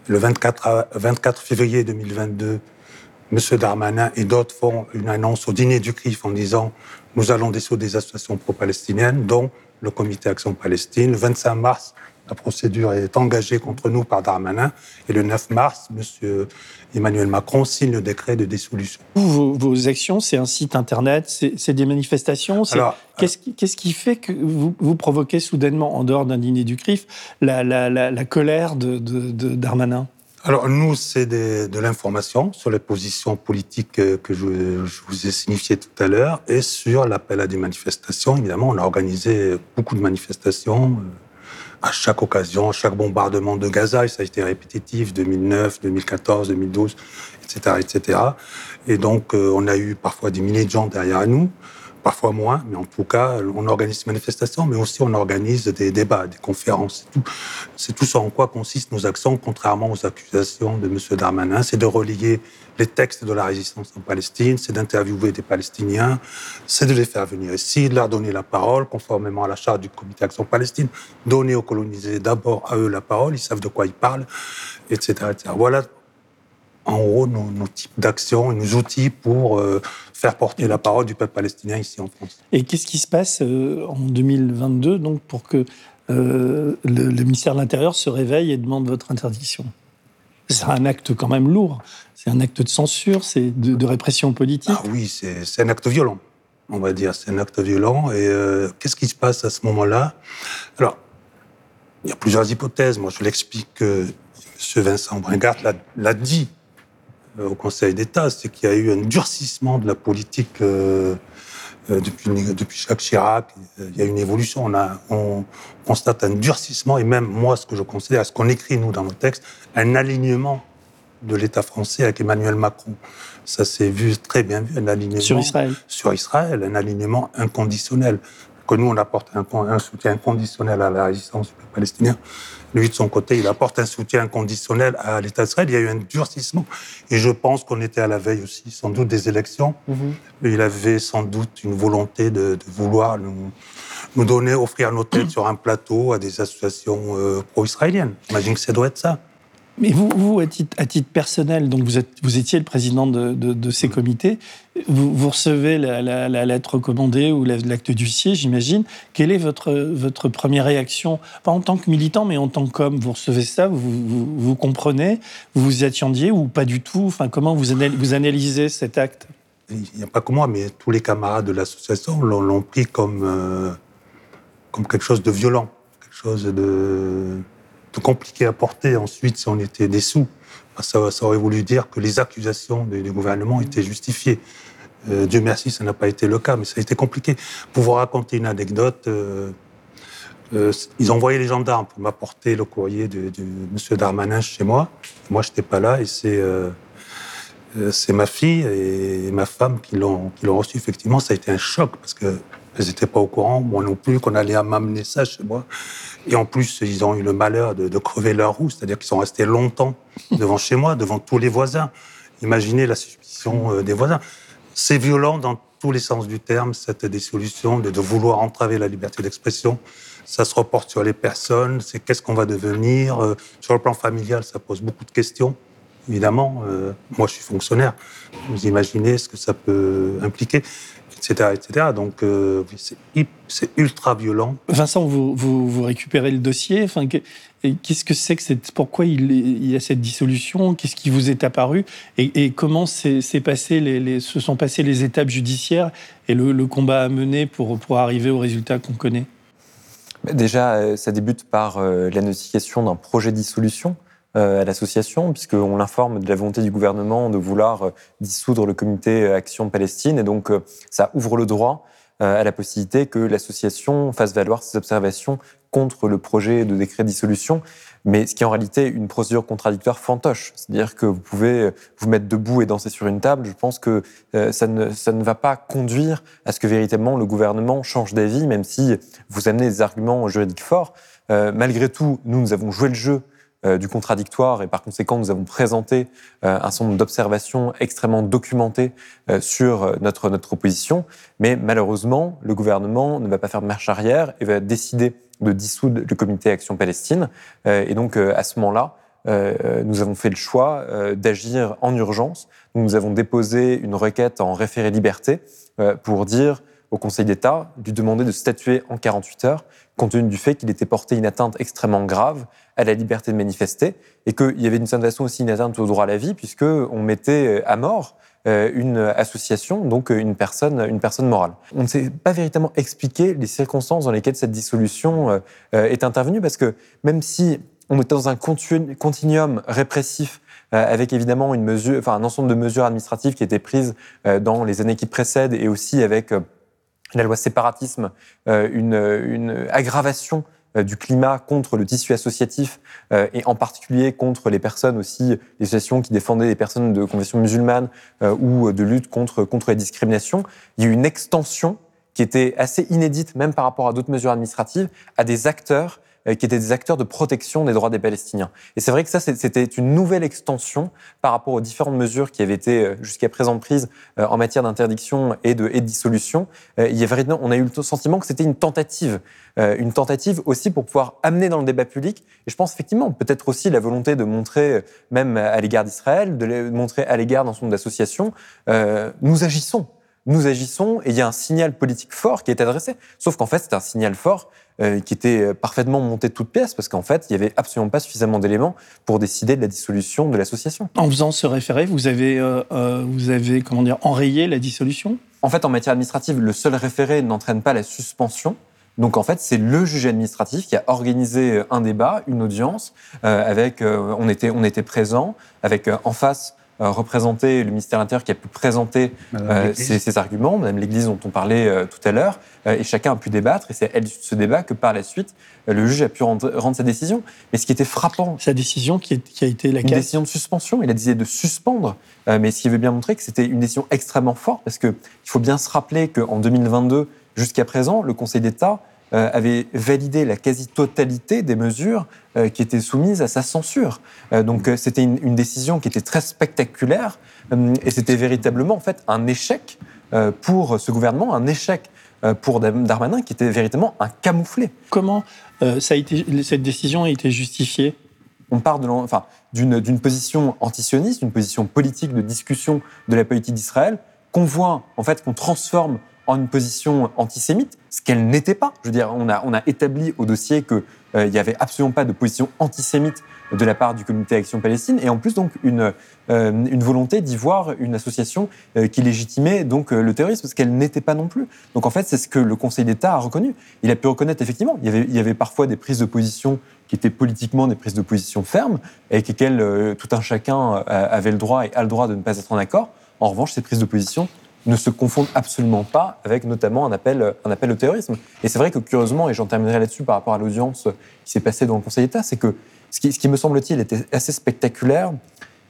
le 24, à- 24 février 2022. Monsieur Darmanin et d'autres font une annonce au dîner du CRIF en disant nous allons dissoudre des associations pro-palestiniennes, dont le Comité Action Palestine. Le 25 mars, la procédure est engagée contre nous par Darmanin. Et le 9 mars, Monsieur Emmanuel Macron signe le décret de dissolution. Vous, vos, vos actions, c'est un site internet, c'est des manifestations. Alors, Qu'est-ce qui, fait que vous, vous provoquez soudainement, en dehors d'un dîner du CRIF, la, la, la, la colère de, de, de Darmanin? Alors nous, c'est de l'information sur les positions politiques que je, je vous ai signifiées tout à l'heure et sur l'appel à des manifestations. Évidemment, on a organisé beaucoup de manifestations à chaque occasion, chaque bombardement de Gaza, et ça a été répétitif, 2009, 2014, 2012, etc., etc. Et donc, euh, on a eu parfois des milliers de gens derrière nous, parfois moins, mais en tout cas, on organise des manifestations, mais aussi on organise des débats, des conférences. C'est tout, ça en quoi consistent nos actions, contrairement aux accusations de M. Darmanin, c'est de relier les textes de la résistance en Palestine, c'est d'interviewer des Palestiniens, c'est de les faire venir ici, de leur donner la parole, conformément à la charte du Comité Action Palestine, donner aux colonisés d'abord à eux la parole, ils savent de quoi ils parlent, etc. etc. Voilà en haut nos, types d'actions et nos outils pour euh, faire porter la parole du peuple palestinien ici en France. Et qu'est-ce qui se passe euh, en 2022 donc pour que euh, le, ministère de l'Intérieur se réveille et demande votre interdiction? C'est un acte quand même lourd. C'est un acte de censure, c'est de, répression politique. Ah oui, c'est un acte violent, on va dire. C'est un acte violent. Et qu'est-ce qui se passe à ce moment-là? Alors, il y a plusieurs hypothèses. Moi, je l'explique que M. Vincent Bringard l'a dit au Conseil d'État, c'est qu'il y a eu un durcissement de la politique euh, euh, depuis, depuis Jacques Chirac. Il y a une évolution. On, a, on constate un durcissement et même moi, ce que je considère, ce qu'on écrit nous dans nos textes, un alignement de l'État français avec Emmanuel Macron. Ça s'est vu très bien vu, un alignement sur Israël. Sur Israël, un alignement inconditionnel. Que nous, on apporte un, un soutien inconditionnel à la résistance palestinienne. Lui, de son côté, il apporte un soutien inconditionnel à l'État d'Israël. Il y a eu un durcissement. Et je pense qu'on était à la veille aussi, sans doute, des élections. Mhm. Il avait sans doute une volonté de, vouloir nous, nous, donner, offrir nos têtes sur un plateau à des associations euh, pro-israéliennes. J'imagine que ça doit être ça. Mais vous, vous à, titre, à titre personnel, donc vous, êtes, vous étiez le président de, de, ces comités, vous, vous recevez la, la, lettre recommandée ou l'acte d'huissier, j'imagine. Quelle est votre, votre première réaction? Pas en tant que militant, mais en tant qu'homme. Vous recevez ça, vous, vous, comprenez, vous vous y attendiez ou pas du tout? Enfin, Comment vous, vous analysez cet acte? Il n'y a pas que moi, mais tous les camarades de l'association l'ont pris comme, euh, comme quelque chose de violent, quelque chose de compliqué à porter ensuite si on était déçu. Ça, ça aurait voulu dire que les accusations du, gouvernement étaient justifiées. Euh, Dieu merci, ça n'a pas été le cas, mais ça a été compliqué. Pour vous raconter une anecdote, euh, euh, ils ont envoyé les gendarmes pour m'apporter le courrier de, de M. Darmanin chez moi. Moi, je n'étais pas là et c'est c'est ma fille et ma femme qui l'ont reçu. Effectivement, ça a été un choc parce que elles n'étaient pas au courant, moi non plus, qu'on allait m'amener ça chez moi. Et en plus, ils ont eu le malheur de, crever leur roue, c'est-à-dire qu'ils sont restés longtemps devant chez moi, devant tous les voisins. Imaginez la suspicion euh, des voisins. C'est violent dans tous les sens du terme, cette dissolution, de, de vouloir entraver la liberté d'expression. Ça se reporte sur les personnes, c'est qu'est-ce qu'on va devenir. Euh, sur le plan familial, ça pose beaucoup de questions évidemment. Euh, moi, je suis fonctionnaire. Vous imaginez ce que ça peut impliquer etc. Donc euh, c'est ultra violent. Vincent, vous, vous, récupérez le dossier. Enfin, qu'est-ce que c'est que c'est pourquoi il, y a cette dissolution? Qu'est-ce qui vous est apparu? Et, comment s'est passé les, se sont passées les étapes judiciaires et le, combat à mener pour, pour arriver au résultat qu'on connaît? Déjà, euh, ça débute par euh, la notification d'un projet de dissolution à l'association, puisqu'on l'informe de la volonté du gouvernement de vouloir euh, dissoudre le comité Action Palestine. Et donc, euh, ça ouvre le droit à la possibilité que l'association fasse valoir ses observations contre le projet de décret de dissolution, mais ce qui est en réalité une procédure contradictoire fantoche. C'est-à-dire que vous pouvez vous mettre debout et danser sur une table. Je pense que ça ne, ça ne va pas conduire à ce que véritablement le gouvernement change d'avis, même si vous amenez des arguments juridiques forts. malgré tout, nous, nous avons joué le jeu euh, du contradictoire et par conséquent nous avons présenté euh, un certain nombre d'observations extrêmement documentées euh, sur notre, notre proposition. Mais malheureusement, le gouvernement ne va pas faire marche arrière et va décider de dissoudre le comité Action Palestine. et donc à ce moment-là, nous avons fait le choix d'agir en urgence. Nous avons déposé une requête en référé liberté pour dire au Conseil d'État, lui demander de statuer en 48 heures, compte tenu du fait qu'il était porté une atteinte extrêmement grave à la liberté de manifester, et qu'il y avait d'une certaine façon aussi une atteinte au droit à la vie, puisqu'on mettait à mort euh, une association, donc une personne, une personne morale. On ne sait pas véritablement expliquer les circonstances dans lesquelles cette dissolution euh, est intervenue, parce que même si on était dans un continu- continuum répressif euh, avec évidemment une mesure, enfin, un ensemble de mesures administratives qui étaient prises euh, dans les années qui précèdent et aussi avec euh, la loi séparatisme, euh, une, une aggravation euh, du climat contre le tissu associatif euh, et en particulier contre les personnes aussi, les associations qui défendaient les personnes de confession musulmane ou de lutte contre, contre les discriminations. Il y a eu une extension qui était assez inédite, même par rapport à d'autres mesures administratives, à des acteurs qui étaient des acteurs de protection des droits des Palestiniens. Et c'est vrai que ça, c'était une nouvelle extension par rapport aux différentes mesures qui avaient été euh, jusqu'à présent prises euh, en matière d'interdiction et de, et de dissolution. Euh, Il y avait, on a eu le sentiment que c'était une tentative, euh, une tentative aussi pour pouvoir amener dans le débat public. Et je pense effectivement peut-être aussi la volonté de montrer, euh, même à l'égard d'Israël, de montrer à l'égard d'un certain nombre d'associations, euh, nous agissons. Nous agissons et il y a un signal politique fort qui est adressé. Sauf qu'en fait, c'est un signal fort euh, qui était euh, parfaitement monté de toutes pièces parce qu'en fait, il n'y avait absolument pas suffisamment d'éléments pour décider de la dissolution de l'association. En faisant ce référé, vous avez, euh, euh, vous avez comment dire, enrayé la dissolution? En fait, en matière administrative, le seul référé n'entraîne pas la suspension. Donc en fait, c'est le juge administratif qui a organisé un débat, une audience, euh, avec, euh, on était, on était présents, avec euh, en face euh, représenté le ministère de l'Intérieur qui a pu présenter euh, ses, ses arguments, Madame l'Église dont on parlait euh, tout à l'heure, et chacun a pu débattre, et c'est à de ce débat que par la suite, le juge a pu rendre, rendre sa décision. Mais ce qui était frappant... Sa décision qui, est- qui a été Une laquelle décision de suspension, il a décidé de suspendre, mais ce qui veut bien montrer que c'était une décision extrêmement forte, parce qu'il faut bien se rappeler qu'en 2022, jusqu'à présent, le Conseil d'État avait validé la quasi-totalité des mesures euh, qui étaient soumises à sa censure. Euh, donc euh, c'était une, une décision qui était très spectaculaire, euh, et c'était véritablement en fait un échec euh, pour ce gouvernement, un échec euh, pour Darmanin qui était véritablement un camouflé. Comment euh, ça a été, cette décision a été justifiée? On part de enfin, d'une d'une position antisioniste, d'une position politique de discussion de la politique d'Israël, qu'on voit, en fait, qu'on transforme en une position antisémite, ce qu'elle n'était pas. Je veux dire, on a, on a établi au dossier qu'il n'y avait absolument pas de position antisémite de la part du comité Action Palestine, et en plus donc une, euh, une volonté d'y voir une association euh, qui légitimait donc euh, le terrorisme, ce qu'elle n'était pas non plus. Donc en fait, c'est ce que le Conseil d'État a reconnu. Il a pu reconnaître effectivement, il y avait, il y avait parfois des prises de position qui étaient politiquement des prises de position fermes, et avec lesquelles euh, tout un chacun euh, avait le droit et a le droit de ne pas être en accord. En revanche, ces prises de position ne se confondent absolument pas avec notamment un appel, un appel au terrorisme. Et c'est vrai que curieusement, et j'en terminerai là-dessus par rapport à l'audience qui s'est passée dans le Conseil d'État, c'est que ce qui, ce qui me semble-t-il était assez spectaculaire,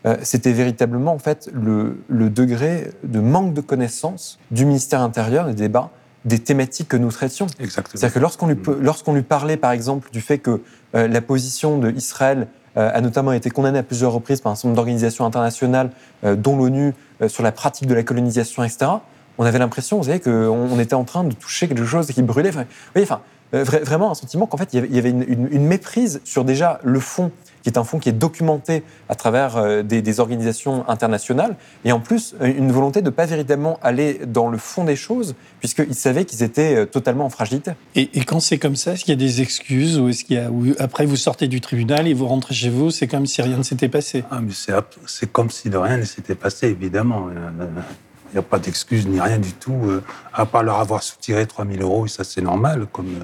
euh, c'était véritablement en fait le, le degré de manque de connaissance du ministère intérieur des débats des thématiques que nous traitions. C'est-à-dire que lorsqu'on lui, lorsqu'on lui parlait, par exemple, du fait que euh, la position d'Israël euh, a notamment été condamnée à plusieurs reprises par un certain nombre d'organisations internationales, euh, dont l'ONU, euh, sur la pratique de la colonisation, etc., on avait l'impression, vous savez, qu'on on était en train de toucher quelque chose qui brûlait. Enfin, vous voyez, enfin, euh, vra- vraiment un sentiment qu'en fait, il y avait, une méprise sur déjà le fond, qui est un fond qui est documenté à travers euh, des, des organisations internationales, et en plus, euh, une volonté de ne pas véritablement aller dans le fond des choses, puisqu'ils savaient qu'ils étaient euh, totalement en fragilité. Et, et quand c'est comme ça, est-ce qu'il y a des excuses ou est-ce qu'il y a ou après vous sortez du tribunal et vous rentrez chez vous, c'est comme si rien ne s'était passé? Ah, mais c'est, c'est comme si de rien ne s'était passé, évidemment. Il n'y a pas d'excuse ni rien du tout, à part leur avoir soutiré 3 000 euros, et ça c'est normal comme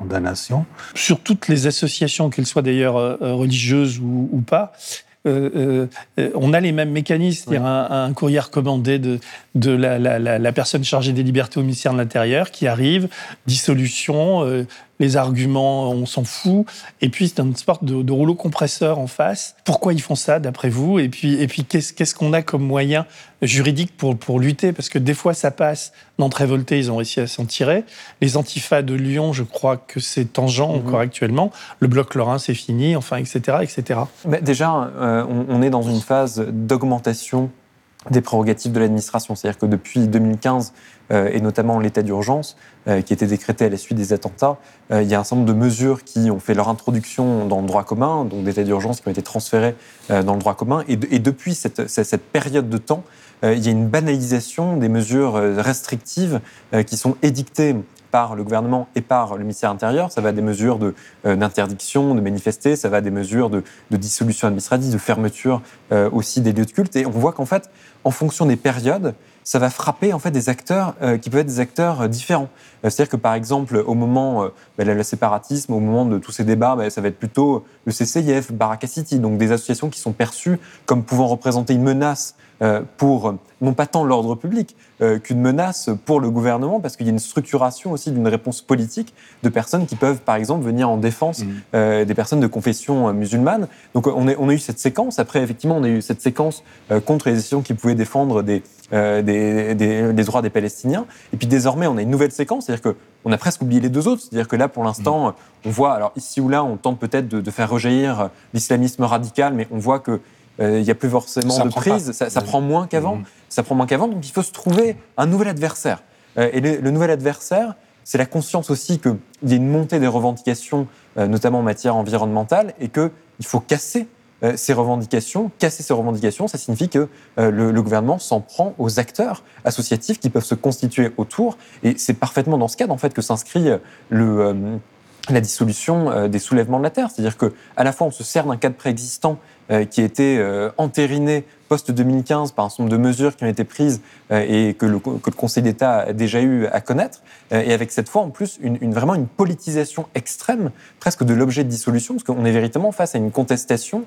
condamnation. Sur toutes les associations, qu'elles soient d'ailleurs euh, euh, religieuses ou, ou pas, euh, on a les mêmes mécanismes, c'est-à-dire un, un courrier recommandé de, de la, la- la- la personne chargée des libertés au ministère de l'Intérieur qui arrive, dissolution, euh, les arguments, on s'en fout, et puis c'est une sorte de, de rouleau compresseur en face. Pourquoi ils font ça, d'après vous? Et puis, et puis qu'est-ce qu'est-ce qu'on a comme moyen juridique pour, pour lutter? Parce que des fois, ça passe. Nantes révolté, ils ont réussi à s'en tirer. Les antifas de Lyon, je crois que c'est tangent encore actuellement. Le bloc lorrain, c'est fini, enfin, etc., etc. Mais déjà, euh, on, on est dans une phase d'augmentation des prérogatives de l'administration. C'est-à-dire que depuis 2015, euh, et notamment l'état d'urgence, euh, qui été décrété à la suite des attentats, euh, il y a un certain nombre de mesures qui ont fait leur introduction dans le droit commun, donc d'état d'urgence qui ont été transférées euh, dans le droit commun. Et, de- et depuis cette, période de temps, il y a une banalisation des mesures restrictives qui sont édictées par le gouvernement et par le ministère intérieur. Ça va des mesures de, euh, d'interdiction de manifester, ça va des mesures de, de dissolution administrative, de fermeture euh, aussi des lieux de culte. Et on voit qu'en fait, en fonction des périodes, ça va frapper en fait des acteurs euh, qui peuvent être des acteurs différents. C'est-à-dire que par exemple, au moment euh, bah, le séparatisme, au moment de tous ces débats, bah, ça va être plutôt le CCIF, Baraka City, donc des associations qui sont perçues comme pouvant représenter une menace pour euh, non pas tant l'ordre public euh, qu'une menace pour le gouvernement, parce qu'il y a une structuration aussi d'une réponse politique de personnes qui peuvent, par exemple, venir en défense euh, des personnes de confession musulmane. Donc on, est- on a eu cette séquence. Après, effectivement, on a eu cette séquence contre les décisions qui pouvaient défendre des, euh, des, des- les droits des Palestiniens. Et puis désormais, on a une nouvelle séquence, c'est-à-dire que on a presque oublié les deux autres. C'est-à-dire que là, pour l'instant, on voit, alors ici ou là, on tente peut-être de, de faire rejaillir l'islamisme radical, mais on voit que il n'y a plus forcément Ça de prise, pas. ça, ça Mhm. prend moins qu'avant. Ça prend moins qu'avant, donc il faut se trouver un nouvel adversaire. Euh, et le, le nouvel adversaire, c'est la conscience aussi qu'il y a une montée des revendications, euh, notamment en matière environnementale, et qu'il faut casser euh, ces revendications. Casser ces revendications, ça signifie que euh, le, le gouvernement s'en prend aux acteurs associatifs qui peuvent se constituer autour. Et c'est parfaitement dans ce cadre en fait que s'inscrit euh, le euh, la dissolution euh, des soulèvements de la terre, c'est-à-dire que à la fois on se sert d'un cadre préexistant euh, qui a été euh, entériné post 2015 par un certain nombre de mesures qui ont été prises et que le, que le Conseil d'État a déjà eu à connaître, et avec cette fois en plus une, une- vraiment une politisation extrême presque de l'objet de dissolution, parce qu'on est véritablement face à une contestation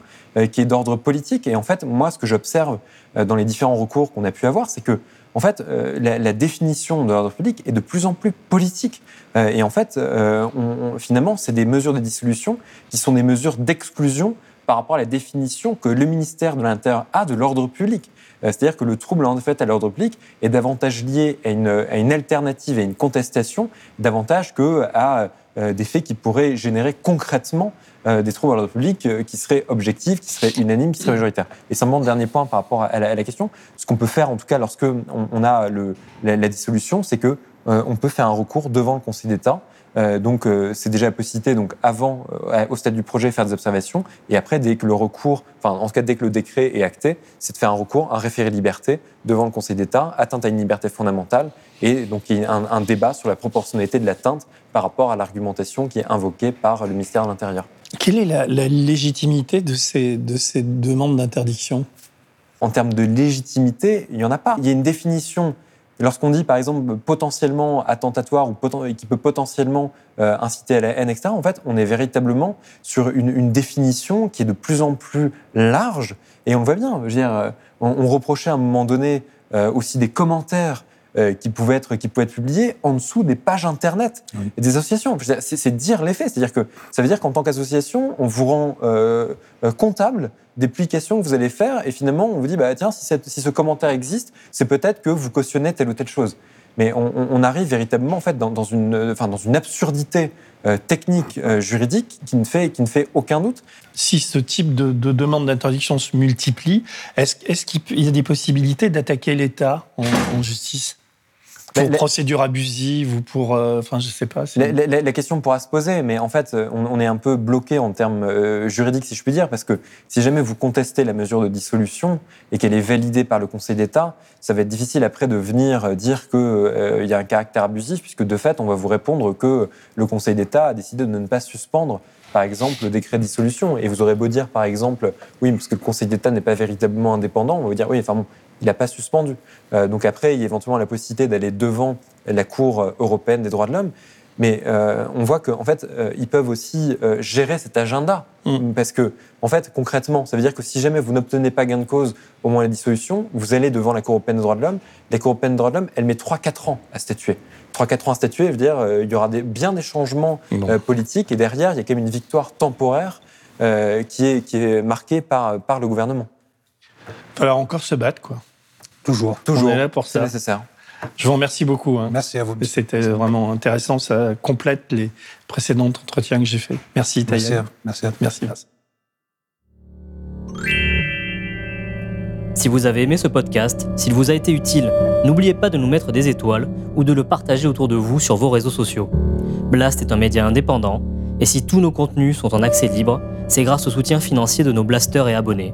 qui est d'ordre politique. Et en fait, moi, ce que j'observe dans les différents recours qu'on a pu avoir, c'est que en fait, euh, la, la définition de l'ordre public est de plus en plus politique. Euh, et en fait, euh, on- on- finalement, c'est des mesures de dissolution qui sont des mesures d'exclusion par rapport à la définition que le ministère de l'Intérieur a de l'ordre public. Euh, C'est-à-dire que le trouble en fait à l'ordre public est davantage lié à une, à une alternative, à une contestation, davantage que à des faits qui pourraient générer concrètement euh, des troubles à l'ordre public euh, qui seraient objectifs, qui seraient unanimes, qui seraient majoritaires. Et simplement, dernier point par rapport à la, question, ce qu'on peut faire, en tout cas, lorsque on, a le, la, la dissolution, c'est que euh, on peut faire un recours devant le Conseil d'État. Euh, donc, euh, c'est déjà la possibilité, donc avant, euh, au stade du projet, faire des observations, et après, dès que le recours, enfin, en tout cas, dès que le décret est acté, c'est de faire un recours, un référé liberté devant le Conseil d'État, atteinte à une liberté fondamentale, et donc il y a un, un débat sur la proportionnalité de l'atteinte par rapport à l'argumentation qui est invoquée par le ministère de l'Intérieur. Quelle est la, la légitimité de ces, de ces demandes d'interdiction? En termes de légitimité, il n'y en a pas. Il y a une définition. Lorsqu'on dit, par exemple, potentiellement attentatoire ou qui peut potentiellement euh, inciter à la haine, etc., en fait, on est véritablement sur une, définition qui est de plus en plus large. Et on voit bien. Je veux dire, euh, on, on reprochait à un moment donné euh, aussi des commentaires euh, qui pouvaient être qui pouvaient être publiés en dessous des pages internet des associations. C'est dire les faits, c'est-à-dire que ça veut dire qu'en tant qu'association, on vous rend euh, euh, comptable des publications que vous allez faire et finalement on vous dit bah tiens si, cette- si ce commentaire existe, c'est peut-être que vous cautionnez telle ou telle chose. Mais on, on- arrive véritablement en fait dans, dans une euh, enfin dans une absurdité euh, technique euh, juridique qui ne fait qui ne fait aucun doute. Si ce type de, de demande d'interdiction se multiplie, est-ce est-ce qu'il y a des possibilités d'attaquer l'État en, en justice? Pour la- procédure abusive ou pour, euh, enfin, je sais pas. La, la- la- la question pourra se poser, mais en fait, euh, on, on est un peu bloqué en termes euh, juridiques, si je puis dire, parce que si jamais vous contestez la mesure de dissolution et qu'elle est validée par le Conseil d'État, ça va être difficile après de venir euh, dire qu'il y a un caractère abusif, puisque de fait, on va vous répondre que le Conseil d'État a décidé de ne pas suspendre par exemple, le décret de dissolution. Et vous aurez beau dire, par exemple, oui, parce que le Conseil d'État n'est pas véritablement indépendant, on va vous dire, oui, enfin bon, il n'a pas suspendu. Euh, donc après, il y a éventuellement la possibilité d'aller devant la Cour européenne des droits de l'homme. Mais euh, on voit qu'en fait, euh, ils peuvent aussi euh, gérer cet agenda. Parce que, en fait, concrètement, ça veut dire que si jamais vous n'obtenez pas gain de cause au moment de la dissolution, vous allez devant la Cour européenne des droits de l'homme. La Cour européenne des droits de l'homme, elle met 3-4 ans à statuer. 3-4 ans à statuer, veut dire euh, il y aura des, bien des changements euh, politiques et derrière, il y a quand même une victoire temporaire euh, qui, est, qui est marquée par, par le gouvernement. Il va encore se battre, quoi. Toujours. Toujours. On est là pour C'est ça. nécessaire. Je vous remercie beaucoup. hein. Merci à vous. C'était vraiment intéressant. Ça complète les précédents entretiens que j'ai faits. Merci, Merci Taïa. à- merci à toi. Merci. merci. Si vous avez aimé ce podcast, s'il vous a été utile, n'oubliez pas de nous mettre des étoiles ou de le partager autour de vous sur vos réseaux sociaux. Blast est un média indépendant, et si tous nos contenus sont en accès libre, c'est grâce au soutien financier de nos blasters et abonnés.